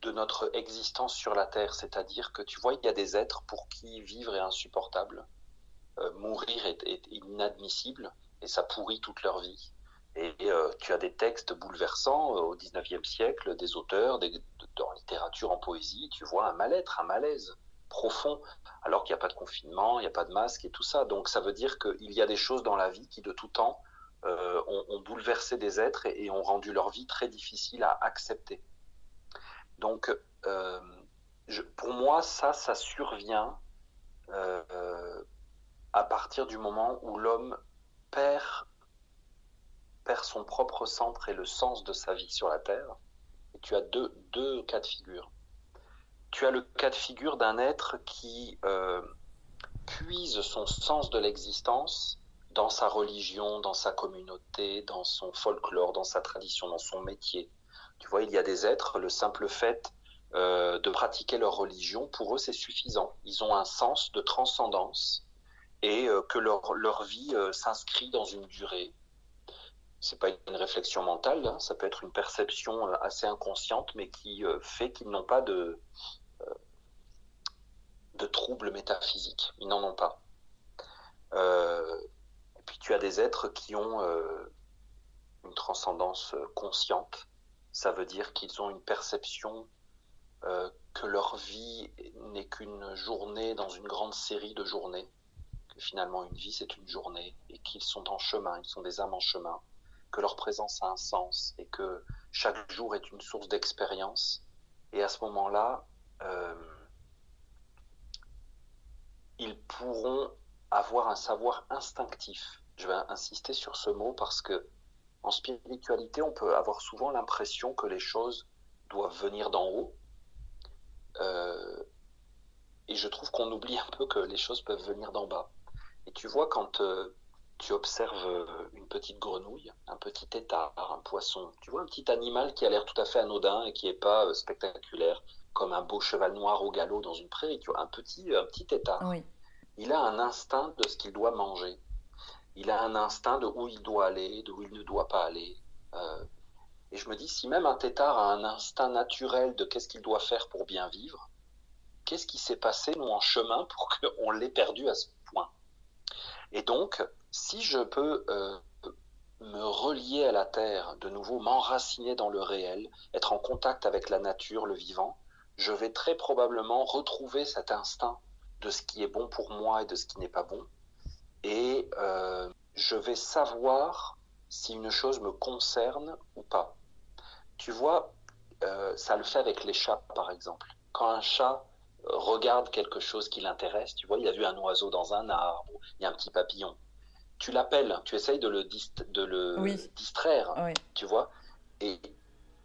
de notre existence sur la terre. C'est-à-dire que tu vois, il y a des êtres pour qui vivre est insupportable mourir est, inadmissible et ça pourrit toute leur vie. Et, euh, tu as des textes bouleversants euh, au XIXe siècle, des auteurs, en littérature, en poésie, tu vois un mal-être, un malaise profond, alors qu'il n'y a pas de confinement, il n'y a pas de masque et tout ça. Donc ça veut dire qu'il y a des choses dans la vie qui de tout temps ont, bouleversé des êtres et, ont rendu leur vie très difficile à accepter. Donc pour moi, ça, ça survient à partir du moment où l'homme perd, perd son propre centre et le sens de sa vie sur la Terre. Tu as deux, deux cas de figure. Tu as le cas de figure d'un être qui euh, puise son sens de l'existence dans sa religion, dans sa communauté, dans son folklore, dans sa tradition, dans son métier. Tu vois, il y a des êtres, le simple fait euh, de pratiquer leur religion, pour eux, c'est suffisant. Ils ont un sens de transcendance et euh, que leur, leur vie euh, s'inscrit dans une durée. C'est pas une réflexion mentale, hein, ça peut être une perception euh, assez inconsciente, mais qui fait qu'ils n'ont pas de, de troubles métaphysiques. Ils n'en ont pas. et puis tu as des êtres qui ont une transcendance consciente. Ça veut dire qu'ils ont une perception que leur vie n'est qu'une journée dans une grande série de journées finalement une vie c'est une journée et qu'ils sont en chemin, ils sont des âmes en chemin, que leur présence a un sens et que chaque jour est une source d'expérience. Et à ce moment-là, euh, ils pourront avoir un savoir instinctif. Je vais insister sur ce mot parce que en spiritualité, on peut avoir souvent l'impression que les choses doivent venir d'en haut. Euh, et je trouve qu'on oublie un peu que les choses peuvent venir d'en bas. Et tu vois, quand euh, tu observes euh, une petite grenouille, un petit étard, un poisson, tu vois, un petit animal qui a l'air tout à fait anodin et qui n'est pas euh, spectaculaire, comme un beau cheval noir au galop dans une prairie, tu vois, un petit, un petit tétard. Oui. Il a un instinct de ce qu'il doit manger. Il a un instinct de où il doit aller, de où il ne doit pas aller. Euh, et je me dis, si même un tétard a un instinct naturel de qu'est-ce qu'il doit faire pour bien vivre, qu'est-ce qui s'est passé, nous, en chemin, pour qu'on l'ait perdu à ce point Et donc, si je peux euh, me relier à la terre, de nouveau m'enraciner dans le réel, être en contact avec la nature, le vivant, je vais très probablement retrouver cet instinct de ce qui est bon pour moi et de ce qui n'est pas bon. Et euh, je vais savoir si une chose me concerne ou pas. Tu vois, euh, ça le fait avec les chats, par exemple. Quand un chat regarde quelque chose qui l'intéresse, tu vois, il a vu un oiseau dans un arbre, il y a un petit papillon. Tu l'appelles, tu essayes de le, de le distraire, tu vois. Et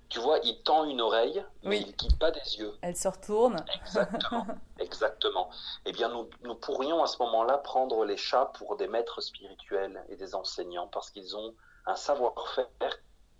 tu vois, il tend une oreille, mais il ne quitte pas des yeux. Elle se retourne. Exactement. exactement. Eh bien, nous, nous pourrions à ce moment-là prendre les chats pour des maîtres spirituels et des enseignants parce qu'ils ont un savoir-faire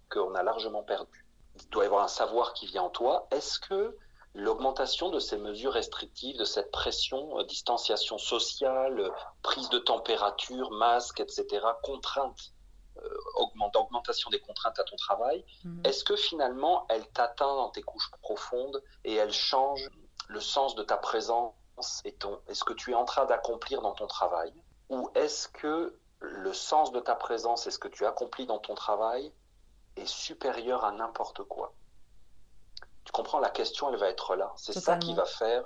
qu'on a largement perdu. Il doit y avoir un savoir qui vient en toi. Est-ce que l'augmentation de ces mesures restrictives, de cette pression, euh, distanciation sociale, euh, prise de température, masque, etc., contrainte, euh, augmentation des contraintes à ton travail, mhm. est-ce que finalement elle t'atteint dans tes couches profondes et elle change le sens de ta présence et, ton, et ce que tu es en train d'accomplir dans ton travail? Ou est-ce que le sens de ta présence et ce que tu accomplis dans ton travail est supérieur à n'importe quoi? Tu comprends, la question, elle va être là. C'est ça qui va faire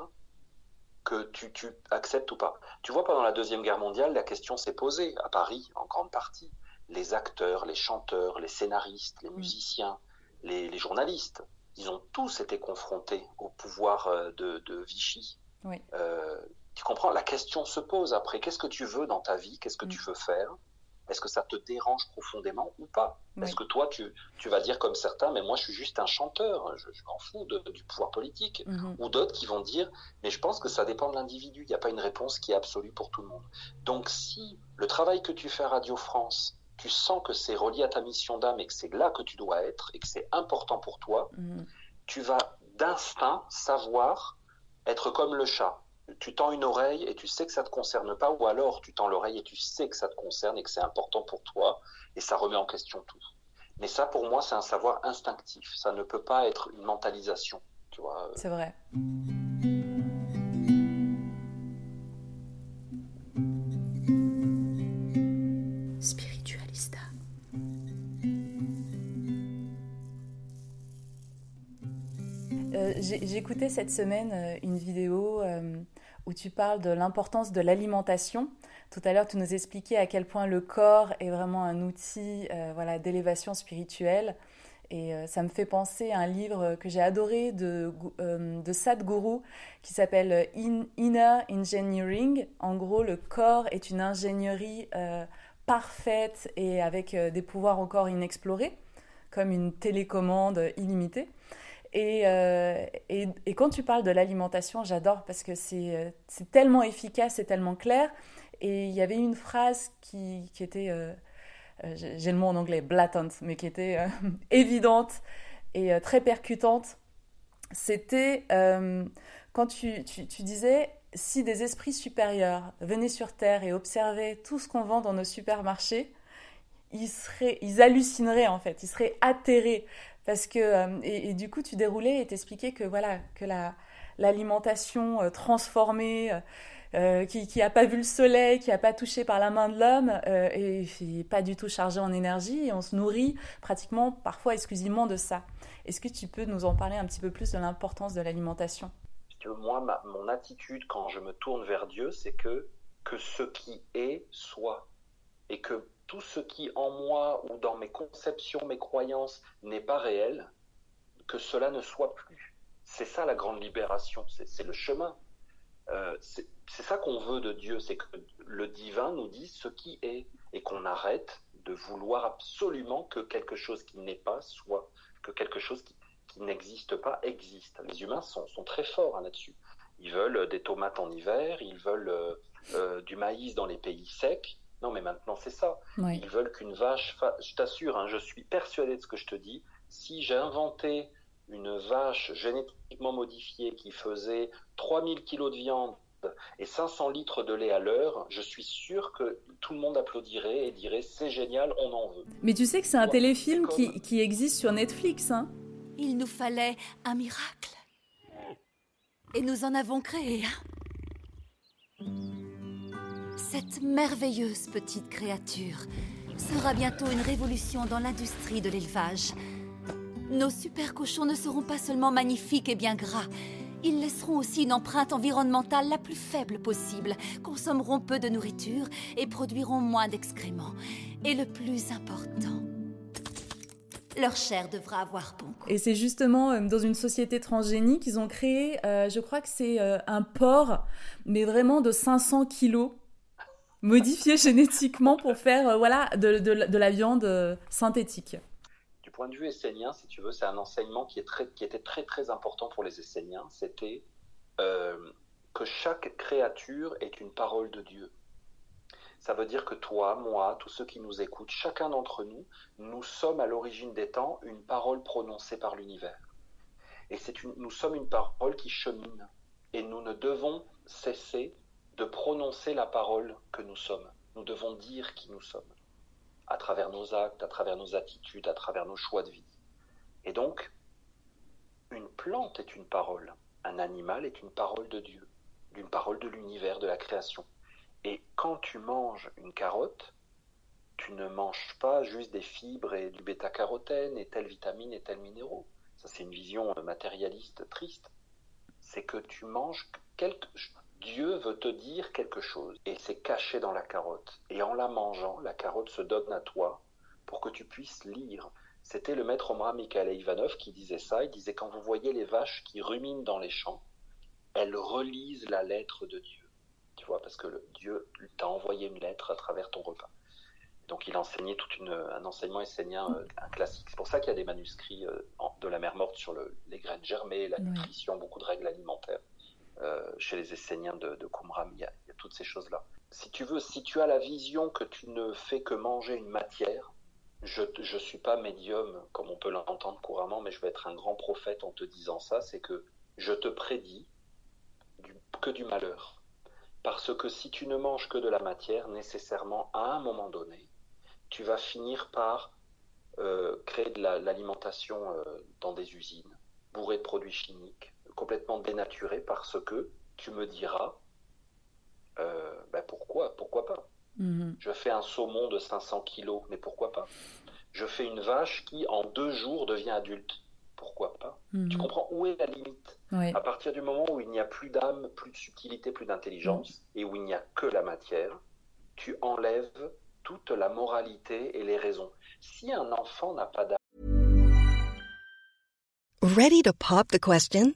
que tu, tu, acceptes ou pas. Tu vois, pendant la Deuxième Guerre mondiale, la question s'est posée, à Paris, en grande partie. Les acteurs, les chanteurs, les scénaristes, les mm. musiciens, les, journalistes, ils ont tous été confrontés au pouvoir euh, de, Vichy. Oui. Euh, tu comprends, la question se pose après, qu'est-ce que tu veux dans ta vie, qu'est-ce que mm. tu veux faire? Est-ce que ça te dérange profondément ou pas? Est-ce que toi, tu, tu, vas dire comme certains, mais moi, je suis juste un chanteur, je, m'en fous du pouvoir politique. Mhm. Ou d'autres qui vont dire, mais je pense que ça dépend de l'individu. Il n'y a pas une réponse qui est absolue pour tout le monde. Donc, si le travail que tu fais à Radio France, tu sens que c'est relié à ta mission d'âme et que c'est là que tu dois être et que c'est important pour toi, mhm. tu vas d'instinct savoir être comme le chat tu tends une oreille et tu sais que ça ne te concerne pas, ou alors tu tends l'oreille et tu sais que ça te concerne et que c'est important pour toi, et ça remet en question tout. Mais ça, pour moi, c'est un savoir instinctif. Ça ne peut pas être une mentalisation. Tu vois. C'est vrai. Spiritualista. Euh, j'ai écouté cette semaine euh, une vidéo euh, où tu parles de l'importance de l'alimentation. Tout à l'heure, tu nous expliquais à quel point le corps est vraiment un outil euh, voilà, d'élévation spirituelle. Et euh, ça me fait penser à un livre que j'ai adoré de, euh, de Sadhguru qui s'appelle Inner Engineering. En gros, le corps est une ingénierie parfaite et avec des pouvoirs encore inexplorés, comme une télécommande illimitée. Euh, et, quand tu parles de l'alimentation, j'adore parce que c'est euh, tellement efficace et tellement clair. Et il y avait une phrase qui, était, euh, j'ai le mot en anglais, blatant, mais qui était évidente et très percutante. C'était quand tu, disais, si des esprits supérieurs venaient sur Terre et observaient tout ce qu'on vend dans nos supermarchés, ils, ils hallucineraient en fait, ils seraient atterrés parce que, euh, et, du coup, tu déroulais et t'expliquais que, voilà, que la, l'alimentation euh, transformée, euh, qui n'a pas vu le soleil, qui n'a pas touché par la main de l'homme, et, pas du tout chargée en énergie, et on se nourrit pratiquement, parfois exclusivement de ça. Est-ce que tu peux nous en parler un petit peu plus de l'importance de l'alimentation? Moi, mon attitude quand je me tourne vers Dieu, c'est que, que ce qui est soit, et que tout ce qui en moi ou dans mes conceptions, mes croyances n'est pas réel, que cela ne soit plus. C'est ça la grande libération, c'est le chemin. Euh, c'est ça qu'on veut de Dieu, c'est que le divin nous dise ce qui est et qu'on arrête de vouloir absolument que quelque chose qui n'est pas soit, que quelque chose qui, n'existe pas existe. Les humains sont, très forts hein, là-dessus. Ils veulent des tomates en hiver, ils veulent euh, euh, du maïs dans les pays secs, non, mais maintenant c'est ça. Ils veulent qu'une vache. Je t'assure, hein, je suis persuadé de ce que je te dis. Si j'ai inventé une vache génétiquement modifiée qui faisait 3000 kilos de viande et 500 litres de lait à l'heure, je suis sûr que tout le monde applaudirait et dirait c'est génial, on en veut. Mais tu sais que c'est un téléfilm qui, qui, existe sur Netflix. Hein Il nous fallait un miracle. Et nous en avons créé un. Cette merveilleuse petite créature sera bientôt une révolution dans l'industrie de l'élevage. Nos super cochons ne seront pas seulement magnifiques et bien gras, ils laisseront aussi une empreinte environnementale la plus faible possible, consommeront peu de nourriture et produiront moins d'excréments. Et le plus important, leur chair devra avoir bon goût. Et c'est justement euh, dans une société transgénique qu'ils ont créé, euh, je crois que c'est euh, un porc, mais vraiment de 500 kilos, modifié génétiquement pour faire voilà, de, de la viande synthétique point de vue essénien, si tu veux, c'est un enseignement qui, est très, qui était très très important pour les Esséniens. C'était euh, que chaque créature est une parole de Dieu. Ça veut dire que toi, moi, tous ceux qui nous écoutent, chacun d'entre nous, nous sommes à l'origine des temps une parole prononcée par l'univers. Et une, nous sommes une parole qui chemine. Et nous ne devons cesser de prononcer la parole que nous sommes. Nous devons dire qui nous sommes à travers nos actes, à travers nos attitudes, à travers nos choix de vie. Et donc, une plante est une parole, un animal est une parole de Dieu, d'une parole de l'univers, de la création. Et quand tu manges une carotte, tu ne manges pas juste des fibres et du bêta-carotène et telle vitamine et tel minéraux. Ça, c'est une vision matérialiste triste. C'est que tu manges quelque, Dieu veut te dire quelque chose et c'est caché dans la carotte. Et en la mangeant, la carotte se donne à toi pour que tu puisses lire. C'était le maître Omar Mikhail Ivanov qui disait ça. Il disait quand vous voyez les vaches qui ruminent dans les champs, elles relisent la lettre de Dieu. Tu vois, parce que le, Dieu t'a envoyé une lettre à travers ton repas. Donc il enseignait tout un enseignement essénien, euh, un classique. C'est pour ça qu'il y a des manuscrits euh, de la mer morte sur les graines germées, la nutrition, beaucoup de règles alimentaires. Euh, chez les Esséniens de, Qumran, il y, a, toutes ces choses-là. Si tu veux, si tu as la vision que tu ne fais que manger une matière, je ne suis pas médium, comme on peut l'entendre couramment, mais je vais être un grand prophète en te disant ça, c'est que je te prédis que du malheur. Parce que si tu ne manges que de la matière, nécessairement, à un moment donné, tu vas finir par euh, créer de l'alimentation euh, dans des usines, bourrées de produits chimiques, complètement dénaturé parce que tu me diras, euh, ben pourquoi, pourquoi pas? Mhm. Je fais un saumon de 500 kilos, mais pourquoi pas? Je fais une vache qui en deux jours devient adulte, pourquoi pas? Tu mhm. comprends où est la limite? À partir du moment où il n'y a plus d'âme, plus de subtilité, plus d'intelligence, mhm. et où il n'y a que la matière, tu enlèves toute la moralité et les raisons. Si un enfant n'a pas d'âme, Ready to pop the question?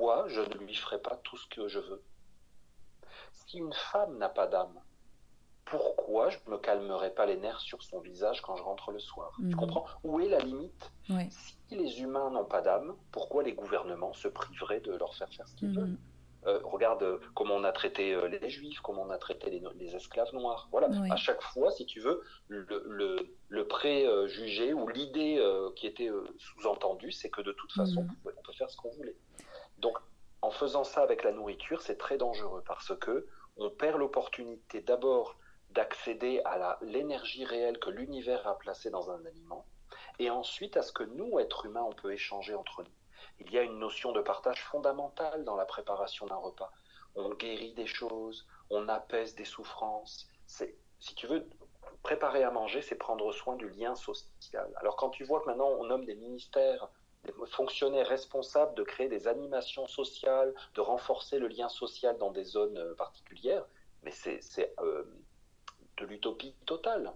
pourquoi je ne lui ferai pas tout ce que je veux Si une femme n'a pas d'âme, pourquoi je ne me calmerai pas les nerfs sur son visage quand je rentre le soir? Tu mhm. comprends? Où est la limite? Si les humains n'ont pas d'âme, pourquoi les gouvernements se priveraient de leur faire faire ce qu'ils mhm. veulent? Euh, regarde euh, comment on a traité euh, les juifs, comment on a traité les, esclaves noirs. Voilà. À chaque fois, si tu veux, le, le, préjugé ou l'idée qui était sous-entendue, c'est que de toute façon, mhm. on peut faire ce qu'on voulait. Donc, en faisant ça avec la nourriture, c'est très dangereux parce que on perd l'opportunité d'abord d'accéder à l'énergie réelle que l'univers a placée dans un aliment. et ensuite à ce que nous, êtres humains, on peut échanger entre nous. Il y a une notion de partage fondamentale dans la préparation d'un repas. On guérit des choses, on apaise des souffrances. Si tu veux, préparer à manger, c'est prendre soin du lien social. Alors quand tu vois que maintenant on nomme des ministères, fonctionnaires responsables de créer des animations sociales, de renforcer le lien social dans des zones euh, particulières, mais c'est euh, de l'utopie totale.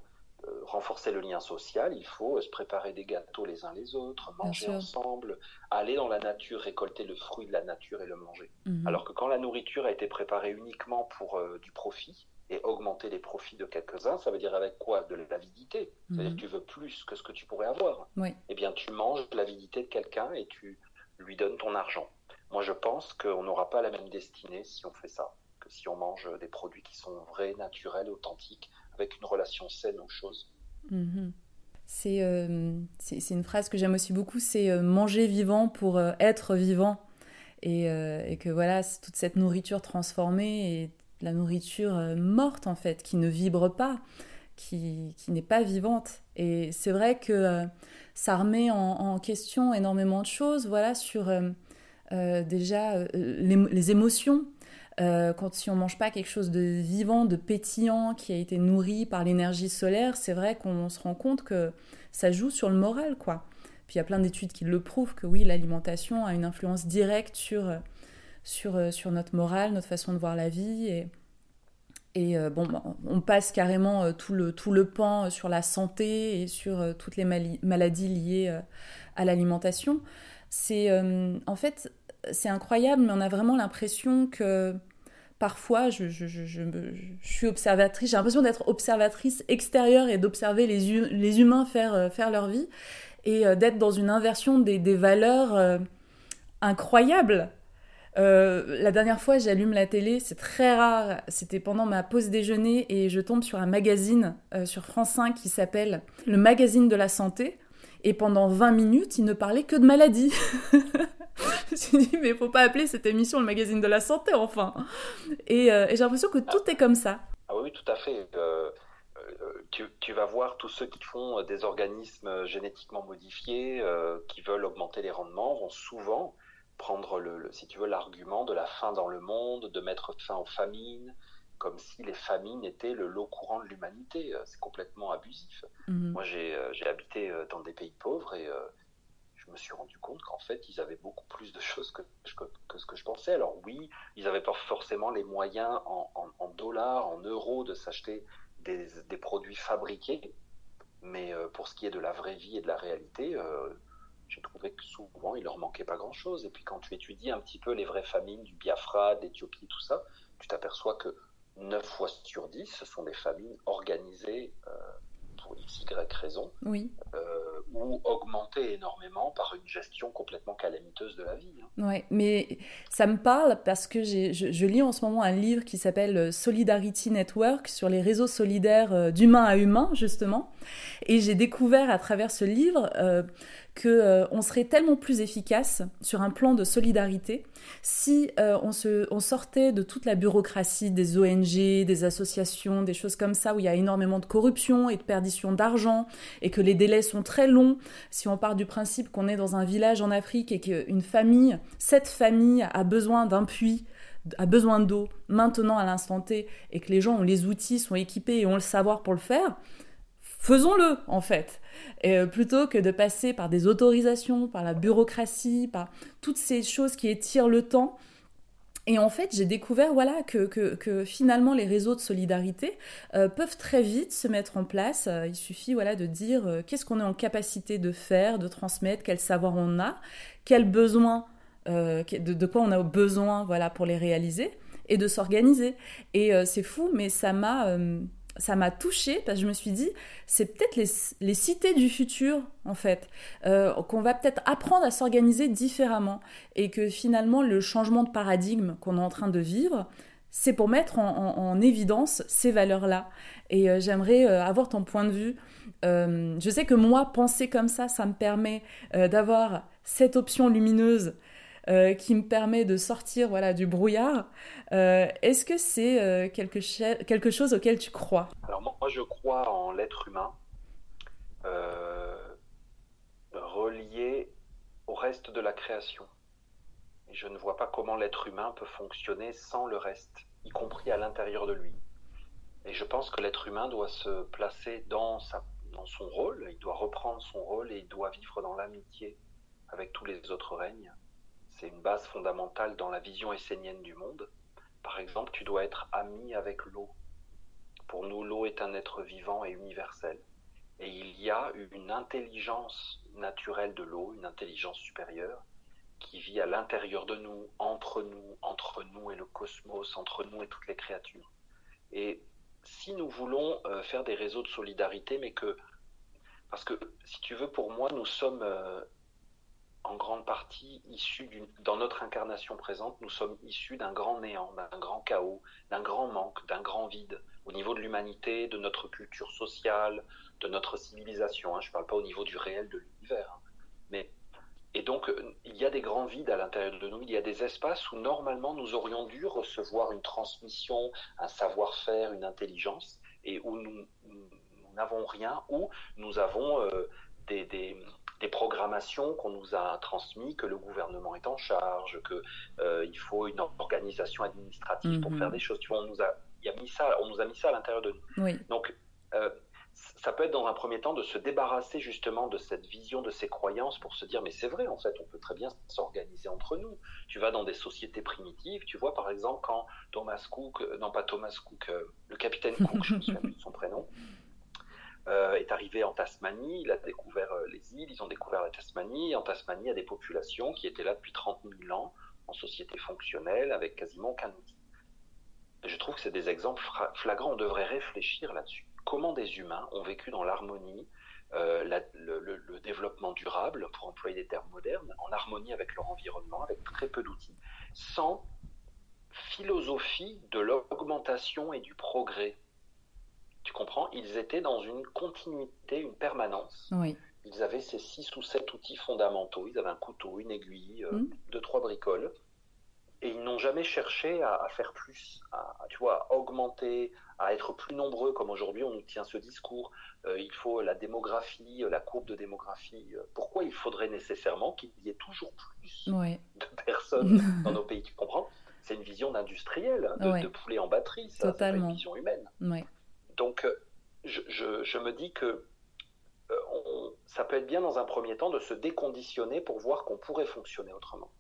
Euh, renforcer le lien social, il faut se préparer des gâteaux les uns les autres, manger ensemble, aller dans la nature, récolter le fruit de la nature et le manger. Mhm. Alors que quand la nourriture a été préparée uniquement pour du profit, et augmenter les profits de quelques-uns, ça veut dire avec quoi? De l'avidité. C'est-à-dire mhm. que tu veux plus que ce que tu pourrais avoir. Oui. Eh bien, tu manges l'avidité de quelqu'un et tu lui donnes ton argent. Moi, je pense qu'on n'aura pas la même destinée si on fait ça, que si on mange des produits qui sont vrais, naturels, authentiques, avec une relation saine aux choses. Mhm. Euh, c'est une phrase que j'aime aussi beaucoup, c'est euh, manger vivant pour euh, être vivant. Et, et, que voilà, toute cette nourriture transformée et la nourriture euh, morte en fait, qui ne vibre pas, qui, n'est pas vivante. Et c'est vrai que euh, ça remet en, question énormément de choses, voilà, sur euh, déjà les, émotions. quand si on mange pas quelque chose de vivant, de pétillant, qui a été nourri par l'énergie solaire, c'est vrai qu'on se rend compte que ça joue sur le moral, quoi. Puis il y a plein d'études qui le prouvent que oui, l'alimentation a une influence directe sur sur, euh, sur notre morale, notre façon de voir la vie. Et, et euh, bon, on passe carrément euh, tout le, tout le pan sur la santé et sur toutes les maladies liées à l'alimentation. C'est en fait, c'est incroyable, mais on a vraiment l'impression que parfois, je, je, je, suis observatrice, j'ai l'impression d'être observatrice extérieure et d'observer les, les, humains faire, faire leur vie et d'être dans une inversion des, des valeurs incroyables euh, la dernière fois, j'allume la télé, c'est très rare, c'était pendant ma pause déjeuner et je tombe sur un magazine euh, sur France 5 qui s'appelle Le magazine de la santé. Et pendant 20 minutes, il ne parlait que de maladie. je me suis dit, mais faut pas appeler cette émission le magazine de la santé, enfin. Et, euh, j'ai l'impression que tout est comme ça. Ah oui, tout à fait. Tu, tu, vas voir tous ceux qui font des organismes génétiquement modifiés, qui veulent augmenter les rendements, vont souvent prendre, le, si tu veux, l'argument de la faim dans le monde, de mettre fin aux famines, comme si les famines étaient le lot courant de l'humanité. Euh, c'est complètement abusif. Mhm. Moi, euh, j'ai habité euh, dans des pays pauvres et je me suis rendu compte qu'en fait, ils avaient beaucoup plus de choses que, que, ce que je pensais. Alors oui, ils n'avaient pas forcément les moyens en, dollars, en euros de s'acheter des, des, produits fabriqués, mais pour ce qui est de la vraie vie et de la réalité, j'ai trouvé que souvent, il leur manquait pas grand-chose. Et puis quand tu étudies un petit peu les vraies famines du Biafra, d'Éthiopie, tout ça, tu t'aperçois que 9 fois sur 10, ce sont des famines organisées euh, pour x, y raison, oui. euh, ou augmentées énormément par une gestion complètement calamiteuse de la vie. Hein. Ouais, mais ça me parle parce que je, je, lis en ce moment un livre qui s'appelle euh, Solidarity Network sur les réseaux solidaires d'humain à humain, justement. Et j'ai découvert à travers ce livre euh, que euh, on serait tellement plus efficace sur un plan de solidarité si euh, on, se, on sortait de toute la bureaucratie des ONG, des associations, des choses comme ça où il y a énormément de corruption et de perdition d'argent et que les délais sont très longs. Si on part du principe qu'on est dans un village en Afrique et qu'une famille, cette famille a besoin d'un puits a besoin d'eau maintenant à l'instant T et que les gens ont les outils, sont équipés et ont le savoir pour le faire, faisons-le en fait. Euh, plutôt que de passer par des autorisations, par la bureaucratie, par toutes ces choses qui étirent le temps. Et en fait, j'ai découvert voilà que, que, finalement les réseaux de solidarité euh, peuvent très vite se mettre en place. Euh, il suffit voilà de dire qu'est-ce qu'on est en capacité de faire, de transmettre, quel savoir on a, quels besoins, de, de, quoi on a besoin voilà pour les réaliser et de s'organiser. Et c'est fou, mais ça m'a ça m'a touchée parce que je me suis dit, c'est peut-être les, cités du futur, en fait, euh, qu'on va peut-être apprendre à s'organiser différemment et que finalement, le changement de paradigme qu'on est en train de vivre, c'est pour mettre en, évidence ces valeurs-là. Et euh, j'aimerais euh, avoir ton point de vue. je sais que moi, penser comme ça, ça me permet d'avoir cette option lumineuse euh, qui me permet de sortir voilà, du brouillard. Euh, est-ce que c'est euh, quelque, chose auquel tu crois? Alors moi, je crois en l'être humain. lié au reste de la création. Et je ne vois pas comment l'être humain peut fonctionner sans le reste, y compris à l'intérieur de lui. Et je pense que l'être humain doit se placer dans son rôle, il doit reprendre son rôle et il doit vivre dans l'amitié avec tous les autres règnes. C'est une base fondamentale dans la vision essénienne du monde. Par exemple, tu dois être ami avec l'eau. Pour nous, l'eau est un être vivant et universel. Et il y a une intelligence naturelle de l'eau, une intelligence supérieure, qui vit à l'intérieur de nous, entre nous, entre nous et le cosmos, entre nous et toutes les créatures. Et si nous voulons euh, faire des réseaux de solidarité, mais que, parce que si tu veux, pour moi, nous sommes euh, en grande partie issus dans notre incarnation présente, nous sommes issus d'un grand néant, d'un grand chaos, d'un grand manque, d'un grand vide au niveau de l'humanité, de notre culture sociale, de notre civilisation. Hein. Je ne parle pas au niveau du réel de l'univers, hein. mais et donc, il y a des grands vides à l'intérieur de nous. Il y a des espaces où normalement nous aurions dû recevoir une transmission, un savoir-faire, une intelligence, et où nous n'avons rien, où nous avons euh, des, des, programmations qu'on nous a transmises, que le gouvernement est en charge, qu'il euh, faut une organisation administrative pour mhm. faire des choses. Tu vois, on nous a, il a mis ça, on nous a mis ça à l'intérieur de nous. Oui. Donc, euh, ça peut être dans un premier temps de se débarrasser justement de cette vision, de ces croyances pour se dire mais c'est vrai en fait, on peut très bien s'organiser entre nous. Tu vas dans des sociétés primitives, tu vois par exemple quand Thomas Cook, euh, non pas Thomas Cook, euh, le capitaine Cook, je me souviens plus de son prénom, euh, est arrivé en Tasmanie, il a découvert les îles, ils ont découvert la Tasmanie. En Tasmanie, il y a des populations qui étaient là depuis 30 000 ans en société fonctionnelle avec quasiment aucun outil. Je trouve que c'est des exemples flagrants, on devrait réfléchir là-dessus comment des humains ont vécu dans l'harmonie, euh, le, développement durable, pour employer des termes modernes, en harmonie avec leur environnement, avec très peu d'outils, sans philosophie de l'augmentation et du progrès. Tu comprends? Ils étaient dans une continuité, une permanence. Ils avaient ces six ou sept outils fondamentaux. Ils avaient un couteau, une aiguille, euh, mmh. deux, trois bricoles et ils n'ont jamais cherché à, faire plus, à, tu vois, à augmenter, à être plus nombreux, comme aujourd'hui on nous tient ce discours. Euh, il faut la démographie, la courbe de démographie. Pourquoi il faudrait nécessairement qu'il y ait toujours plus de personnes dans nos pays Tu comprends? C'est une vision d'industriel, de, poulet en batterie, ça, c'est une vision humaine. Donc, euh, je, je, me dis que euh, ça peut être bien dans un premier temps de se déconditionner pour voir qu'on pourrait fonctionner autrement.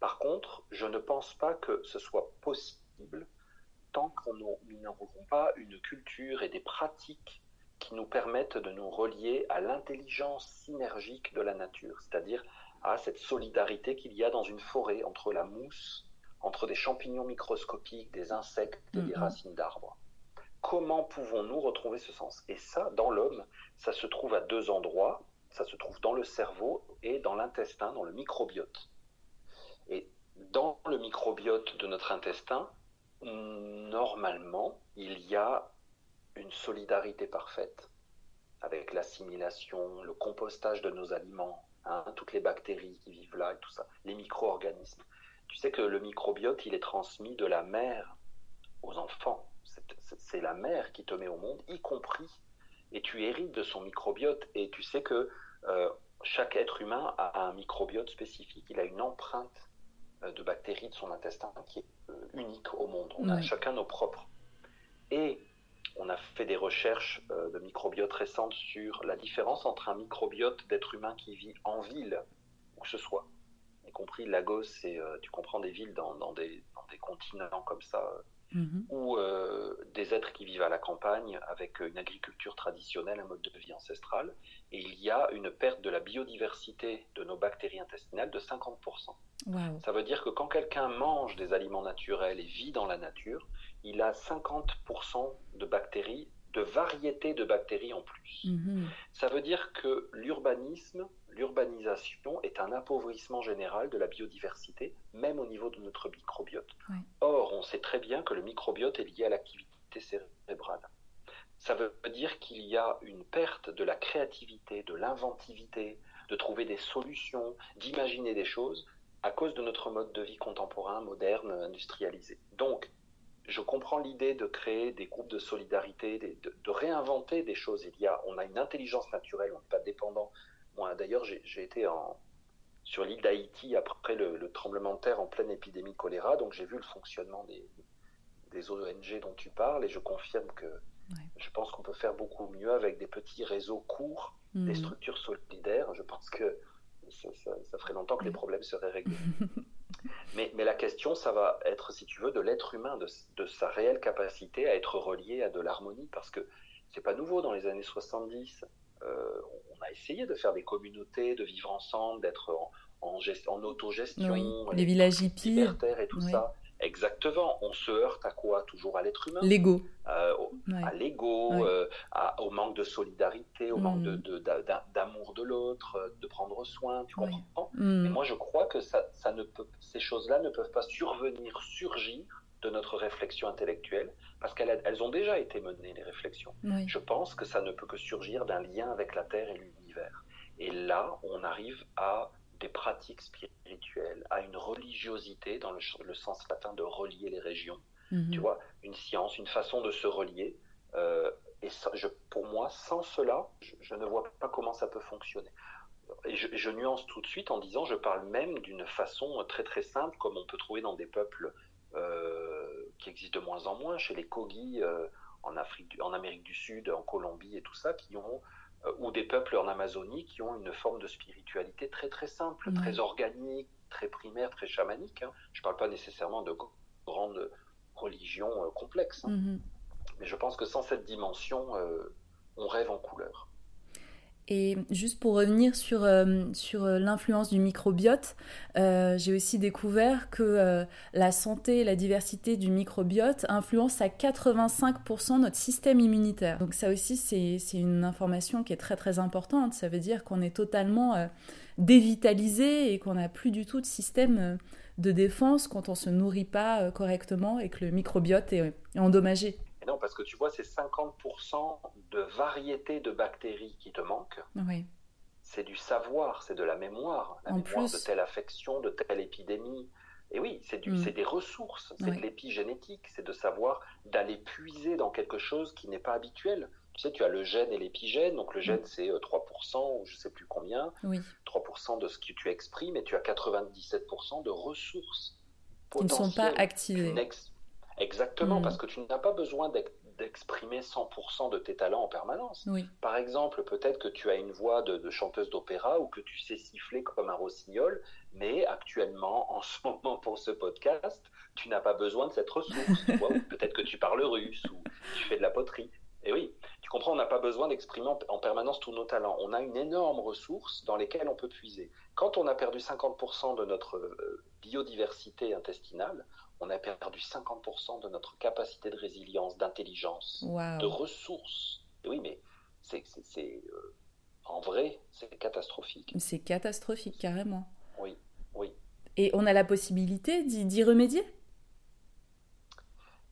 Par contre, je ne pense pas que ce soit possible tant qu'on n'aurons pas une culture et des pratiques qui nous permettent de nous relier à l'intelligence synergique de la nature, c'est-à-dire à cette solidarité qu'il y a dans une forêt entre la mousse, entre des champignons microscopiques, des insectes et des racines d'arbres. Comment pouvons-nous retrouver ce sens? Et ça, dans l'homme, ça se trouve à deux endroits. Ça se trouve dans le cerveau et dans l'intestin, dans le microbiote. Et dans le microbiote de notre intestin, normalement, il y a une solidarité parfaite avec l'assimilation, le compostage de nos aliments, hein, toutes les bactéries qui vivent là et tout ça, les micro-organismes. Tu sais que le microbiote, il est transmis de la mère aux enfants. C'est la mère qui te met au monde, y compris, et tu hérites de son microbiote. Et tu sais que euh, chaque être humain a un microbiote spécifique, il a une empreinte euh, de bactéries de son intestin qui est euh, unique au monde. On a chacun nos propres. Et on a fait des recherches de microbiote récentes sur la différence entre un microbiote d'être humain qui vit en ville, où que ce soit, y compris Lagos, et tu comprends des villes dans, des, dans des, continents comme ça, Mhm. ou euh, des êtres qui vivent à la campagne avec une agriculture traditionnelle, un mode de vie ancestral, et il y a une perte de la biodiversité de nos bactéries intestinales de 50%. Ça veut dire que quand quelqu'un mange des aliments naturels et vit dans la nature, il a 50% de bactéries, de variétés de bactéries en plus. Mhm. Ça veut dire que l'urbanisme l'urbanisation est un appauvrissement général de la biodiversité, même au niveau de notre microbiote. Or, on sait très bien que le microbiote est lié à l'activité cérébrale. Ça veut dire qu'il y a une perte de la créativité, de l'inventivité, de trouver des solutions, d'imaginer des choses à cause de notre mode de vie contemporain, moderne, industrialisé. Donc, je comprends l'idée de créer des groupes de solidarité, de, de, réinventer des choses. Il y a, on a une intelligence naturelle, on n'est pas dépendant Moi, d'ailleurs, j'ai été en, sur l'île d'Haïti après le, tremblement de terre en pleine épidémie choléra, donc j'ai vu le fonctionnement des, des ONG dont tu parles et je confirme que je pense qu'on peut faire beaucoup mieux avec des petits réseaux courts, des hmm. structures solidaires. Je pense que ça, ferait longtemps que les problèmes seraient réglés. mais, mais, la question, ça va être, si tu veux, de l'être humain, de, de, sa réelle capacité à être relié à de l'harmonie, parce que c'est pas nouveau dans les années 70. Euh, on a essayé de faire des communautés, de vivre ensemble, d'être en, en, en autogestion, les villages hippies, et tout ça. Exactement. On se heurte à quoi? Toujours à l'être humain. L'ego. Euh, à l'ego, euh, au manque de solidarité, au manque mm. d'amour de, l'autre, de prendre soin. Tu comprends? Mm. Et moi, je crois que ça, ça ne peut, ces choses-là ne peuvent pas survenir, surgir de notre réflexion intellectuelle, parce qu'elles elles ont déjà été menées, les réflexions. Je pense que ça ne peut que surgir d'un lien avec la Terre et l'univers. Et là, on arrive à des pratiques spirituelles, à une religiosité dans le, sens latin de relier les régions. Mhm. Tu vois, une science, une façon de se relier. Euh, et je, pour moi, sans cela, je, ne vois pas comment ça peut fonctionner. Et je, nuance tout de suite en disant, je parle même d'une façon très très simple, comme on peut trouver dans des peuples euh, qui existent de moins en moins, chez les Kogi euh, en, Afrique, en Amérique du Sud, en Colombie et tout ça, qui ont euh, ou des peuples en Amazonie qui ont une forme de spiritualité très très simple, très organique, très primaire, très chamanique. Hein. Je ne parle pas nécessairement de grandes religions euh, complexes, hein. mm-hmm. mais je pense que sans cette dimension, euh, on rêve en couleur. Et juste pour revenir sur, euh, sur euh, l'influence du microbiote, euh, j'ai aussi découvert que la santé et la diversité du microbiote influencent à 85% notre système immunitaire. Donc ça aussi, c'est une information qui est très très importante. Ça veut dire qu'on est totalement dévitalisé et qu'on n'a plus du tout de système de défense quand on ne se nourrit pas correctement et que le microbiote est endommagé. Non, parce que tu vois, c'est 50% de variétés de bactéries qui te manquent. Oui. C'est du savoir, c'est de la mémoire, la mémoire de telle affection, de telle épidémie. Et oui, c'est mm. des ressources, c'est de l'épigénétique, c'est de savoir d'aller puiser dans quelque chose qui n'est pas habituel. Tu sais, tu as le gène et l'épigène, donc le gène c'est 3% euh, ou je ne sais plus combien, oui. 3% de ce que tu exprimes, et tu as 97% de ressources qui ne sont pas activées. Exactement, mm. parce que tu n'as pas besoin d'exprimer 100% de tes talents en permanence. Par exemple, peut-être que tu as une voix de, chanteuse d'opéra ou que tu sais siffler comme un rossignol, mais actuellement, en ce moment pour ce podcast, tu n'as pas besoin de cette ressource. peut-être que tu parles russe ou tu fais de la poterie. Et oui, tu comprends, on n'a pas besoin d'exprimer en, permanence tous nos talents. On a une énorme ressource dans lesquelles on peut puiser. Quand on a perdu 50% de notre euh, biodiversité intestinale, on a perdu 50% de notre capacité de résilience, d'intelligence, de ressources. oui, mais c'est, euh, en vrai, c'est catastrophique. C'est catastrophique, carrément. Oui, oui. Et on a la possibilité d'y remédier?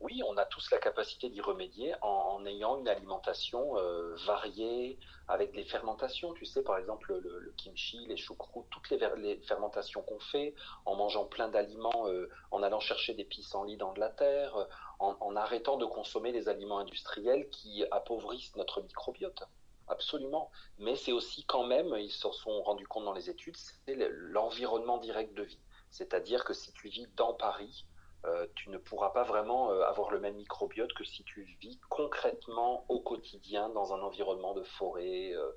Oui, on a tous la capacité d'y remédier en, ayant une alimentation euh, variée, avec des fermentations. Tu sais, par exemple, le, kimchi, les choucroutes, toutes les, fermentations qu'on fait, en mangeant plein d'aliments, euh, en allant chercher des pissenlits dans de la terre, euh, en, arrêtant de consommer les aliments industriels qui appauvrissent notre microbiote. Absolument. Mais c'est aussi quand même, ils se sont rendus compte dans les études, c'est l'environnement direct de vie. C'est-à-dire que si tu vis dans Paris, euh, tu ne pourras pas vraiment euh, avoir le même microbiote que si tu vis concrètement au quotidien dans un environnement de forêt. Euh,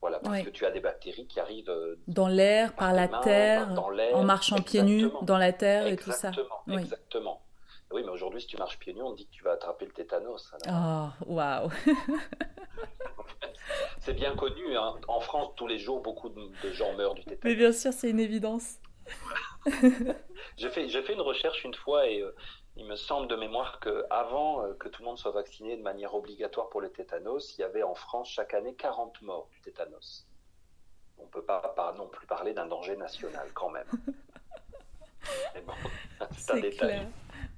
voilà, parce que tu as des bactéries qui arrivent dans l'air, par, la terre, en marchant pieds nus dans la terre et tout ça. Oui. Exactement. Oui, mais aujourd'hui, si tu marches pieds nus, on dit que tu vas attraper le tétanos. Oh, waouh C'est bien connu. Hein. En France, tous les jours, beaucoup de gens meurent du tétanos. Mais bien sûr, c'est une évidence. J'ai fait, fait, une recherche une fois et euh, il me semble de mémoire qu'avant euh, que tout le monde soit vacciné de manière obligatoire pour le tétanos, il y avait en France chaque année 40 morts du tétanos. On ne peut pas, pas, non plus parler d'un danger national quand même. c'est Clair.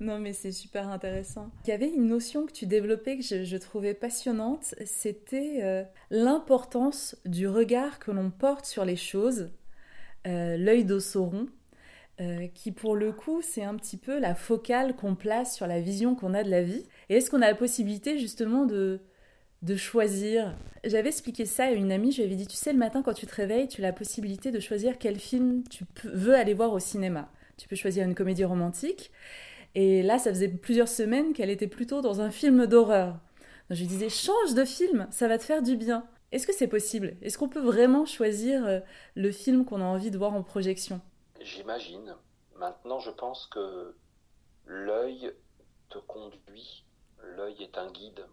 Non, mais c'est super intéressant. Il y avait une notion que tu développais que je, trouvais passionnante, c'était euh, l'importance du regard que l'on porte sur les choses, l'œil d'Ossoron, euh, qui pour le coup c'est un petit peu la focale qu'on place sur la vision qu'on a de la vie. Et est-ce qu'on a la possibilité justement de, de choisir? J'avais expliqué ça à une amie, je lui avais dit, tu sais, le matin quand tu te réveilles, tu as la possibilité de choisir quel film tu veux aller voir au cinéma. Tu peux choisir une comédie romantique. Et là, ça faisait plusieurs semaines qu'elle était plutôt dans un film d'horreur. Je lui disais, change de film, ça va te faire du bien. Est-ce que c'est possible? Est-ce qu'on peut vraiment choisir euh, le film qu'on a envie de voir en projection? J'imagine. Maintenant, je pense que l'œil te conduit. L'œil est un guide.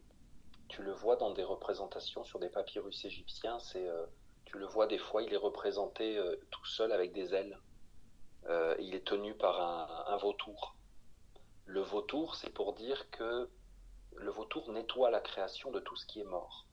Tu le vois dans des représentations sur des papyrus égyptiens. C'est, euh, tu le vois des fois, il est représenté euh, tout seul avec des ailes. il est tenu par un vautour. Le vautour, c'est pour dire que le vautour nettoie la création de tout ce qui est mort.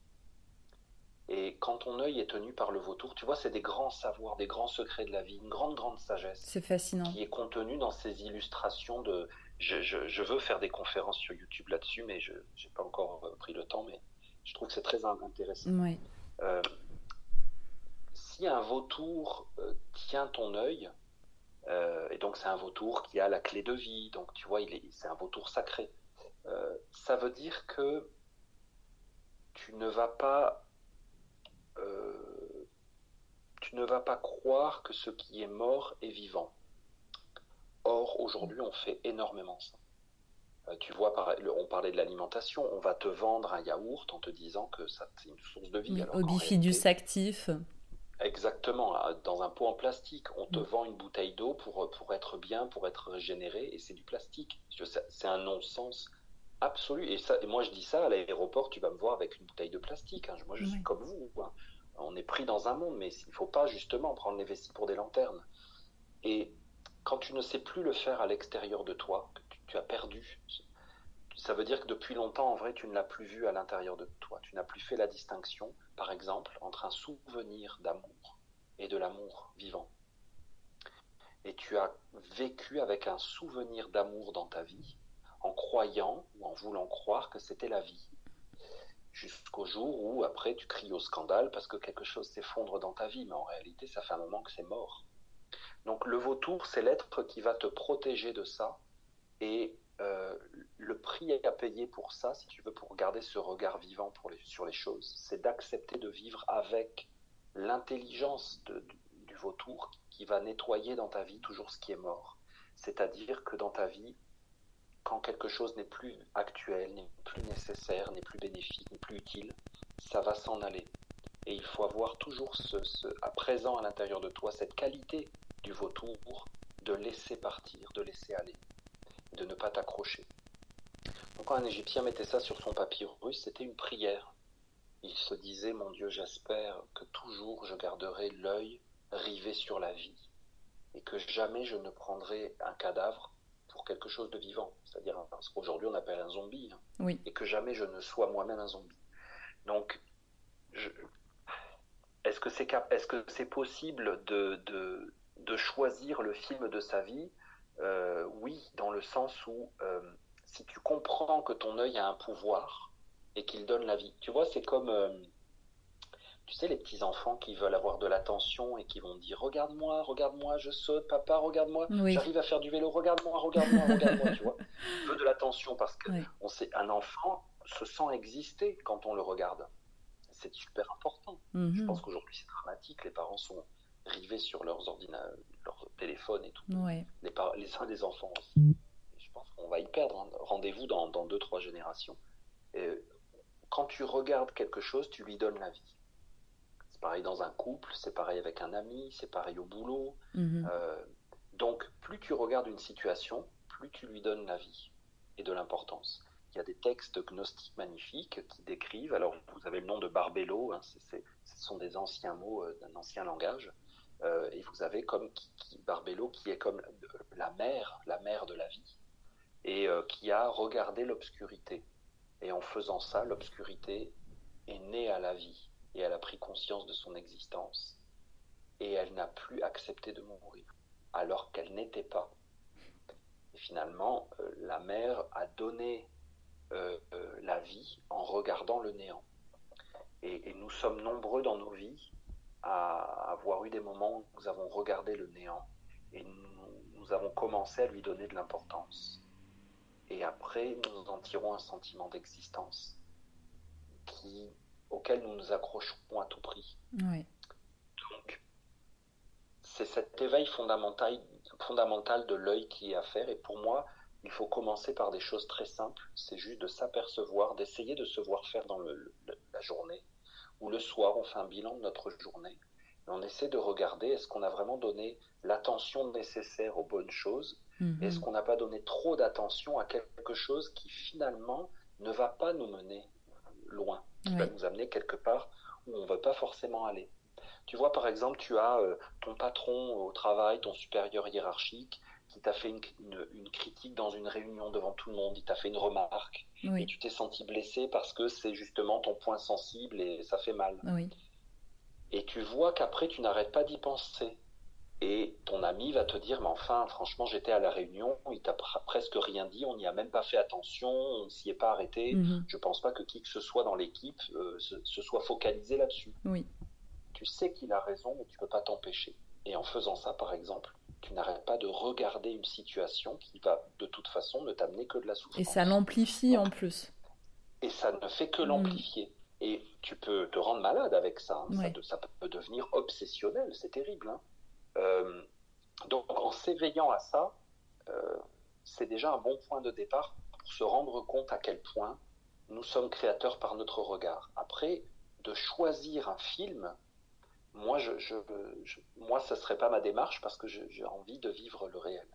Et quand ton œil est tenu par le vautour, tu vois, c'est des grands savoirs, des grands secrets de la vie, une grande, grande sagesse. C'est fascinant. Qui est contenue dans ces illustrations de. Je, veux faire des conférences sur YouTube là-dessus, mais je n'ai pas encore euh, pris le temps, mais je trouve que c'est très intéressant. Oui. Euh, si un vautour euh, tient ton œil, et donc c'est un vautour qui a la clé de vie, donc tu vois, c'est un vautour sacré, ça veut dire que tu ne vas pas euh, tu ne vas pas croire que ce qui est mort est vivant. Or, aujourd'hui, on fait énormément ça. Euh, tu vois, on parlait de l'alimentation, on va te vendre un yaourt en te disant que c'est une source de vie. Au bifidus actif. Exactement, dans un pot en plastique. On te vend une bouteille d'eau pour, pour être bien, pour être régénéré, et c'est du plastique. C'est un non-sens absolu. Et, ça, et moi, je dis ça à l'aéroport, tu vas me voir avec une bouteille de plastique. Hein. Moi, je suis comme vous. Hein. On est pris dans un monde, mais il ne faut pas justement prendre les vessies pour des lanternes. Et quand tu ne sais plus le faire à l'extérieur de toi, que tu, as perdu, ça veut dire que depuis longtemps, en vrai, tu ne l'as plus vu à l'intérieur de toi. Tu n'as plus fait la distinction, par exemple, entre un souvenir d'amour et de l'amour vivant. Et tu as vécu avec un souvenir d'amour dans ta vie, en croyant ou en voulant croire que c'était la vie. Jusqu'au jour où, après, tu cries au scandale parce que quelque chose s'effondre dans ta vie, mais en réalité, ça fait un moment que c'est mort. Donc le vautour, c'est l'être qui va te protéger de ça. Et euh, le prix à payer pour ça, si tu veux, pour garder ce regard vivant sur les choses, c'est d'accepter de vivre avec l'intelligence du vautour qui va nettoyer dans ta vie toujours ce qui est mort. C'est-à-dire que dans ta vie, quand quelque chose n'est plus actuel, n'est plus nécessaire, n'est plus bénéfique, n'est plus utile, ça va s'en aller. Et il faut avoir toujours ce, à présent à l'intérieur de toi cette qualité du vautour de laisser partir, de laisser aller, de ne pas t'accrocher. Donc quand un Égyptien mettait ça sur son papyrus, c'était une prière. Il se disait, mon Dieu, j'espère que toujours je garderai l'œil rivé sur la vie et que jamais je ne prendrai un cadavre pour quelque chose de vivant, c'est-à-dire ce qu'aujourd'hui on appelle un zombie, hein. et que jamais je ne sois moi-même un zombie. Donc, est-ce que c'est est -ce c'est possible de, de, de, choisir le film de sa vie? Euh, Oui, dans le sens où euh, si tu comprends que ton œil a un pouvoir et qu'il donne la vie, tu vois, c'est comme... Tu sais, les petits enfants qui veulent avoir de l'attention et qui vont dire Regarde-moi, regarde-moi, je saute, papa, regarde-moi, j'arrive à faire du vélo, regarde-moi, regarde-moi, regarde-moi, tu vois. veut de l'attention parce que on sait, un enfant se sent exister quand on le regarde. C'est super important. Mhm. Je pense qu'aujourd'hui, c'est dramatique. Les parents sont rivés sur leurs ordinateurs, leurs téléphones et tout. Les, les uns des enfants aussi. je pense qu'on va y perdre. Hein. Rendez-vous dans, dans deux, trois générations. Et quand tu regardes quelque chose, tu lui donnes la vie. C'est pareil dans un couple, c'est pareil avec un ami, c'est pareil au boulot. Mhm. Euh, donc, plus tu regardes une situation, plus tu lui donnes la vie et de l'importance. Il y a des textes gnostiques magnifiques qui décrivent, alors vous avez le nom de Barbello, hein, ce sont des anciens mots euh, d'un ancien langage, euh, et vous avez comme qui, Barbello qui est comme la mère, la mère de la vie, et qui a regardé l'obscurité. Et en faisant ça, l'obscurité est née à la vie et elle a pris conscience de son existence et elle n'a plus accepté de mourir alors qu'elle n'était pas. Et finalement, euh, la mère a donné euh, euh, la vie en regardant le néant. Et, nous sommes nombreux dans nos vies à avoir eu des moments où nous avons regardé le néant et nous avons commencé à lui donner de l'importance. Et après, nous en tirons un sentiment d'existence qui, auxquels nous nous accrochons à tout prix. Oui. Donc, c'est cet éveil fondamental, fondamental de l'œil qui est à faire. Et pour moi, il faut commencer par des choses très simples. C'est juste de s'apercevoir, d'essayer de se voir faire dans le, la journée. Ou le soir, on fait un bilan de notre journée. Et on essaie de regarder est-ce qu'on a vraiment donné l'attention nécessaire aux bonnes choses? Mhm. Est-ce qu'on n'a pas donné trop d'attention à quelque chose qui finalement ne va pas nous mener loin, qui va nous amener quelque part où on ne veut pas forcément aller Tu vois, par exemple, tu as euh, ton patron au travail, ton supérieur hiérarchique, qui t'a fait une, une- une critique dans une réunion devant tout le monde, il t'a fait une remarque, et tu t'es senti blessé parce que c'est justement ton point sensible et ça fait mal. Oui. Et tu vois qu'après, tu n'arrêtes pas d'y penser. Et ton ami va te dire, mais enfin, franchement, j'étais à la réunion, il t'a pr- presque rien dit, on n'y a même pas fait attention, on ne s'y est pas arrêté. Mhm. Je pense pas que qui que ce soit dans l'équipe euh, se, se soit focalisé là-dessus. Oui. Tu sais qu'il a raison, mais tu peux pas t'empêcher. Et en faisant ça, par exemple, tu n'arrêtes pas de regarder une situation qui va, de toute façon, ne t'amener que de la souffrance. Et ça l'amplifie en plus. Et ça ne fait que Mm. l'amplifier. Et tu peux te rendre malade avec ça. hein. Ça Ouais. de- Ça, peut devenir obsessionnel. C'est terrible. hein. Euh, donc, en s'éveillant à ça, euh, c'est déjà un bon point de départ pour se rendre compte à quel point nous sommes créateurs par notre regard. Après, de choisir un film, moi, je, moi ça ne serait pas ma démarche parce que j'ai envie de vivre le réel.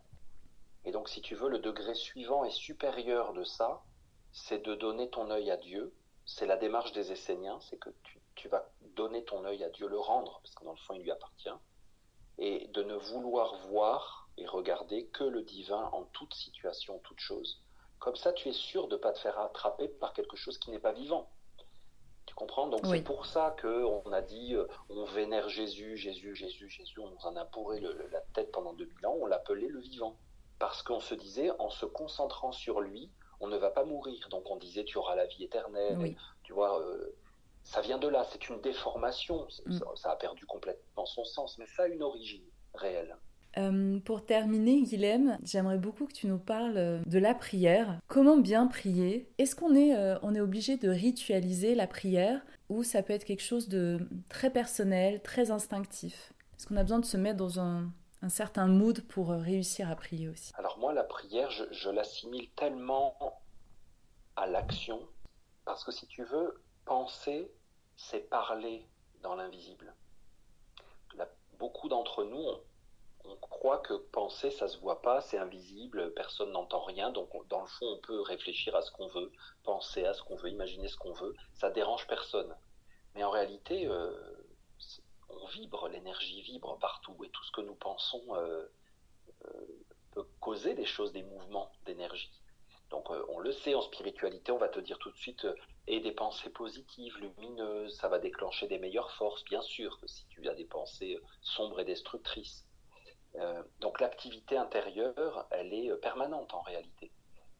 Et donc, si tu veux, le degré suivant et supérieur de ça, c'est de donner ton œil à Dieu. C'est la démarche des Esséniens, c'est que tu, tu vas donner ton œil à Dieu, le rendre, parce que dans le fond, il lui appartient, et de ne vouloir voir et regarder que le divin en toute situation, toute chose. Comme ça, tu es sûr de ne pas te faire attraper par quelque chose qui n'est pas vivant. Tu comprends? Donc Oui. c'est pour ça qu'on a dit, euh, on vénère Jésus, Jésus, Jésus, Jésus, on en a bourré le- le- la tête pendant 2000 ans, on l'appelait le vivant. Parce qu'on se disait, en se concentrant sur lui, on ne va pas mourir. Donc on disait, tu auras la vie éternelle. Oui. Tu vois, euh, ça vient de là, c'est une déformation. Mm. Ça, ça a perdu complètement son sens, mais ça a une origine réelle. Euh, pour terminer, Guilhem, j'aimerais beaucoup que tu nous parles euh, de la prière. Comment bien prier? Est-ce qu'on est, euh, on est obligé de ritualiser la prière ou ça peut être quelque chose de très personnel, très instinctif? Est-ce qu'on a besoin de se mettre dans un, un certain mood pour réussir à prier aussi? Alors moi, la prière, je, je l'assimile tellement à l'action, parce que si tu veux, penser, c'est parler dans l'invisible. Beaucoup d'entre nous, on, croit que penser, ça se voit pas, c'est invisible, personne n'entend rien, donc on- dans le fond, on peut réfléchir à ce qu'on veut, penser à ce qu'on veut, imaginer ce qu'on veut, ça dérange personne. Mais en réalité, euh, on vibre, l'énergie vibre partout, et tout ce que nous pensons euh, euh, peut causer des choses, des mouvements d'énergie. Donc euh, on le sait en spiritualité, on va te dire tout de suite, euh, et des pensées positives, lumineuses, ça va déclencher des meilleures forces, bien sûr, que si tu as des pensées euh, sombres et destructrices. Donc l'activité intérieure, elle est permanente en réalité.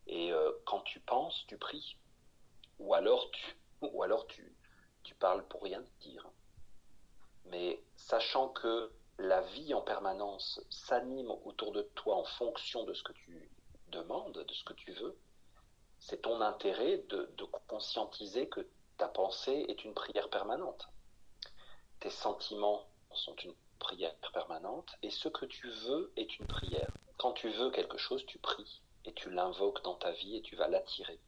Et quand tu penses, tu pries. Ou alors tu, ou alors tu, tu parles pour rien dire. Mais sachant que la vie en permanence s'anime autour de toi en fonction de ce que tu demandes, de ce que tu veux, c'est ton intérêt de, conscientiser que ta pensée est une prière permanente. Tes sentiments sont une prière permanente et ce que tu veux est une prière. Quand tu veux quelque chose, tu pries et tu l'invoques dans ta vie et tu vas l'attirer.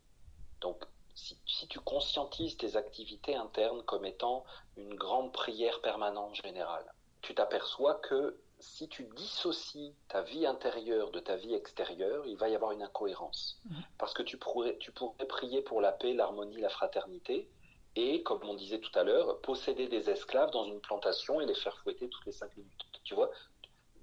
Donc, si, si tu conscientises tes activités internes comme étant une grande prière permanente générale, tu t'aperçois que si tu dissocies ta vie intérieure de ta vie extérieure, il va y avoir une incohérence. Parce que tu pourrais, tu pourrais prier pour la paix, l'harmonie, la fraternité, et, comme on disait tout à l'heure, posséder des esclaves dans une plantation et les faire fouetter toutes les cinq minutes. Tu vois?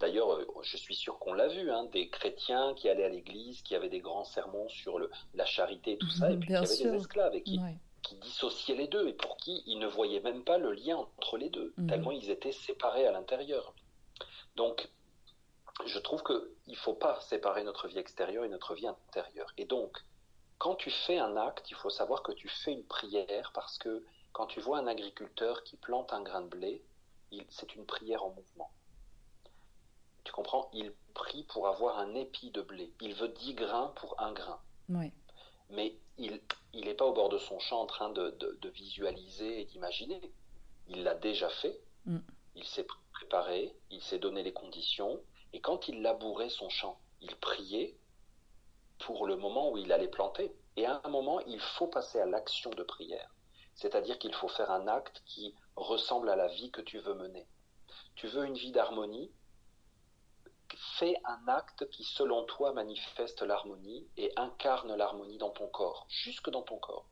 D'ailleurs, euh, je suis sûr qu'on l'a vu, hein, des chrétiens qui allaient à l'église, qui avaient des grands sermons sur le, la charité et tout ça, et puis qui avaient sûr. des esclaves et qui, Ouais. qui dissociaient les deux et pour qui ils ne voyaient même pas le lien entre les deux, Mhm. tellement ils étaient séparés à l'intérieur. Donc, je trouve qu'il ne faut pas séparer notre vie extérieure et notre vie intérieure. Et donc, quand tu fais un acte, il faut savoir que tu fais une prière parce que quand tu vois un agriculteur qui plante un grain de blé, c'est une prière en mouvement. Tu comprends? Il prie pour avoir un épi de blé. Il veut 10 grains pour un grain Ouais. mais il, il n'est pas au bord de son champ en train de, visualiser et d'imaginer. Il l'a déjà fait, mm. il s'est il s'est donné les conditions, et quand il labourait son champ, il priait pour le moment où il allait planter. Et à un moment, il faut passer à l'action de prière. C'est-à-dire qu'il faut faire un acte qui ressemble à la vie que tu veux mener. Tu veux une vie d'harmonie, fais un acte qui, selon toi, manifeste l'harmonie et incarne l'harmonie dans ton corps, jusque dans ton corps.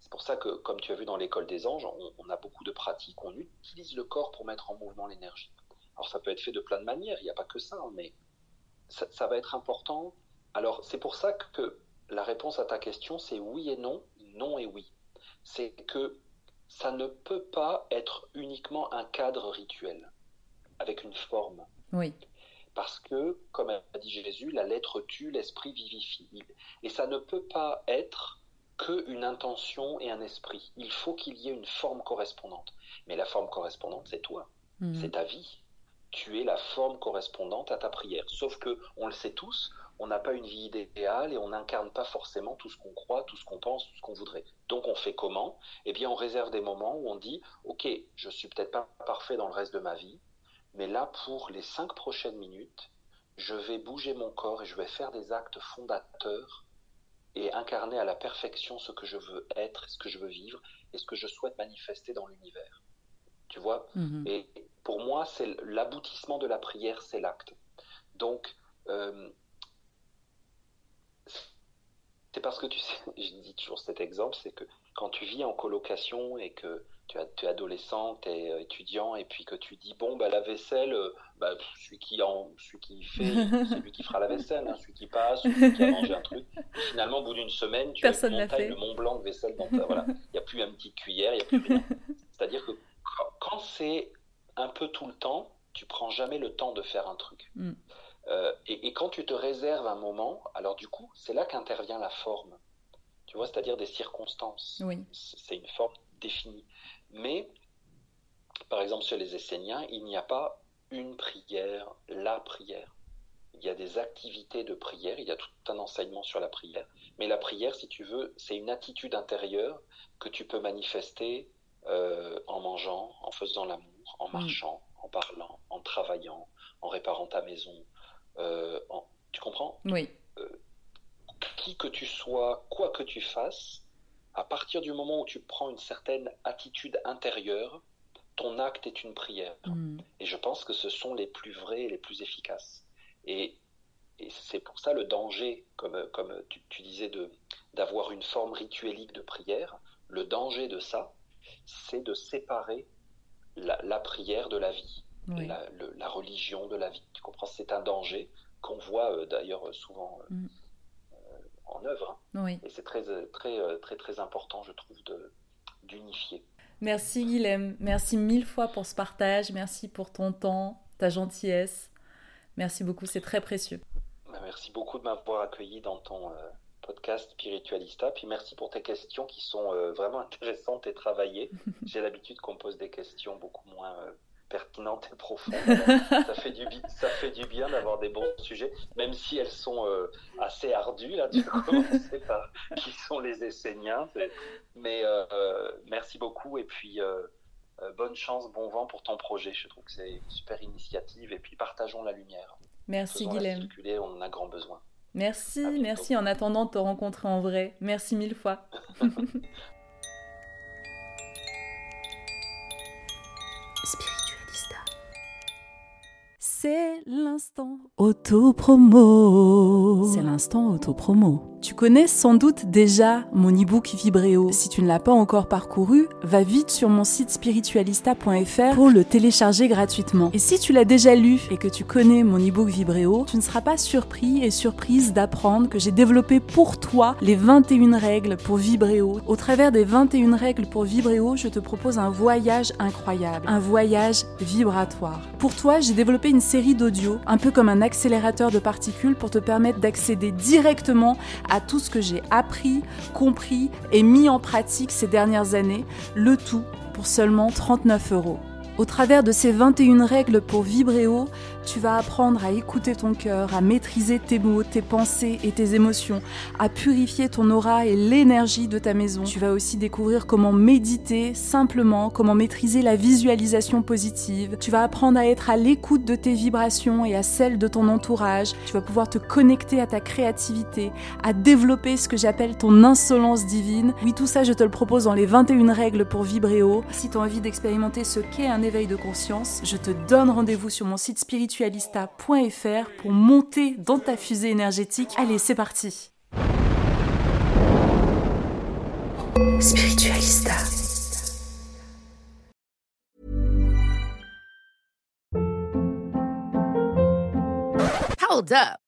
C'est pour ça que, comme tu as vu dans l'école des anges, on, a beaucoup de pratiques, on utilise le corps pour mettre en mouvement l'énergie. Alors ça peut être fait de plein de manières, il n'y a pas que ça, hein, mais ça, va être important. Alors c'est pour ça que la réponse à ta question, c'est oui et non, non et oui. C'est que ça ne peut pas être uniquement un cadre rituel, avec une forme. Oui. Parce que, comme a dit Jésus, la lettre tue, l'esprit vivifie. Et ça ne peut pas être qu'une intention et un esprit. Il faut qu'il y ait une forme correspondante. Mais la forme correspondante, c'est toi. Mhm. C'est ta vie. Tu es la forme correspondante à ta prière. Sauf que, on le sait tous, on n'a pas une vie idéale et on n'incarne pas forcément tout ce qu'on croit, tout ce qu'on pense, tout ce qu'on voudrait. Donc on fait comment? Eh bien on réserve des moments où on dit, ok, je suis peut-être pas parfait dans le reste de ma vie, mais là, pour les cinq prochaines minutes, je vais bouger mon corps et je vais faire des actes fondateurs et incarner à la perfection ce que je veux être, ce que je veux vivre et ce que je souhaite manifester dans l'univers. Tu vois? Mhm. Et pour moi, c'est l'aboutissement de la prière, c'est l'acte. Donc, euh, c'est parce que tu sais, je dis toujours cet exemple, c'est que quand tu vis en colocation et que tu, es adolescent, tu es euh, étudiant, et puis que tu dis, bon, bah, la vaisselle, euh, bah, celui, qui en, celui qui fait, c'est lui qui fera la vaisselle, hein, celui qui passe, celui qui a mangé un truc. finalement, au bout d'une semaine, tu as le Mont Blanc de vaisselle dans ta. Voilà. Il n'y a plus une petite cuillère, il n'y a plus rien. C'est-à-dire que quand c'est un peu tout le temps, tu prends jamais le temps de faire un truc. Mm. Euh, et, quand tu te réserves un moment, alors du coup, c'est là qu'intervient la forme. Tu vois, c'est-à-dire des circonstances. Oui. C'est une forme définie. Mais, par exemple, sur les Esséniens, il n'y a pas une prière, la prière. Il y a des activités de prière, il y a tout un enseignement sur la prière. Mais la prière, si tu veux, c'est une attitude intérieure que tu peux manifester euh, en mangeant, en faisant l'amour, en marchant, en parlant, en travaillant, en réparant ta maison. Euh, tu comprends? Oui. Euh, qui que tu sois, quoi que tu fasses, à partir du moment où tu prends une certaine attitude intérieure, ton acte est une prière. Mm. Et je pense que ce sont les plus vrais et les plus efficaces. Et, c'est pour ça le danger, comme, comme tu, disais, d'avoir une forme rituelique de prière, le danger de ça, c'est de séparer la, prière de la vie, la, religion de la vie. Tu comprends? C'est un danger qu'on voit euh, d'ailleurs souvent. Euh, mm en œuvre. Oui. Et c'est très, très, très, très important, je trouve, d'unifier. Merci Guilhem, merci mille fois pour ce partage, merci pour ton temps, ta gentillesse. Merci beaucoup, c'est très précieux. Bah, merci beaucoup de m'avoir accueilli dans ton euh, podcast Spiritualista. Puis merci pour tes questions qui sont euh, vraiment intéressantes et travaillées. J'ai l'habitude qu'on pose des questions beaucoup moins euh, pertinente et profonde. ça, fait du, ça fait du bien d'avoir des bons sujets, même si elles sont euh, assez ardues. Là, tu commencer par qui sont les Esséniens. Mais merci beaucoup et puis bonne chance, bon vent pour ton projet. Je trouve que c'est une super initiative et puis partageons la lumière. Merci Guilhem. On en a grand besoin. Merci, merci en attendant de te rencontrer en vrai. Merci mille fois. C'est l'instant auto-promo. C'est l'instant auto-promo. Tu connais sans doute déjà mon e-book Vibréo. Si tu ne l'as pas encore parcouru, va vite sur mon site spiritualista.fr pour le télécharger gratuitement. Et si tu l'as déjà lu et que tu connais mon e-book Vibréo, tu ne seras pas surpris et surprise d'apprendre que j'ai développé pour toi les 21 règles pour Vibréo. Au travers des 21 règles pour Vibréo, je te propose un voyage incroyable, un voyage vibratoire. Pour toi, j'ai développé une série d'audio, un peu comme un accélérateur de particules pour te permettre d'accéder directement à tout ce que j'ai appris, compris et mis en pratique ces dernières années, le tout pour seulement 39 euros. Au travers de ces 21 règles pour vibrer haut, tu vas apprendre à écouter ton cœur, à maîtriser tes mots, tes pensées et tes émotions, à purifier ton aura et l'énergie de ta maison. Tu vas aussi découvrir comment méditer simplement, comment maîtriser la visualisation positive. Tu vas apprendre à être à l'écoute de tes vibrations et à celles de ton entourage. Tu vas pouvoir te connecter à ta créativité, à développer ce que j'appelle ton insolence divine. Oui, tout ça, je te le propose dans les 21 règles pour vibrer haut. Si tu as envie d'expérimenter ce qu'est un éveil de conscience, je te donne rendez-vous sur mon site spiritualista.fr pour monter dans ta fusée énergétique. Allez, c'est parti. Spiritualista. Hold up.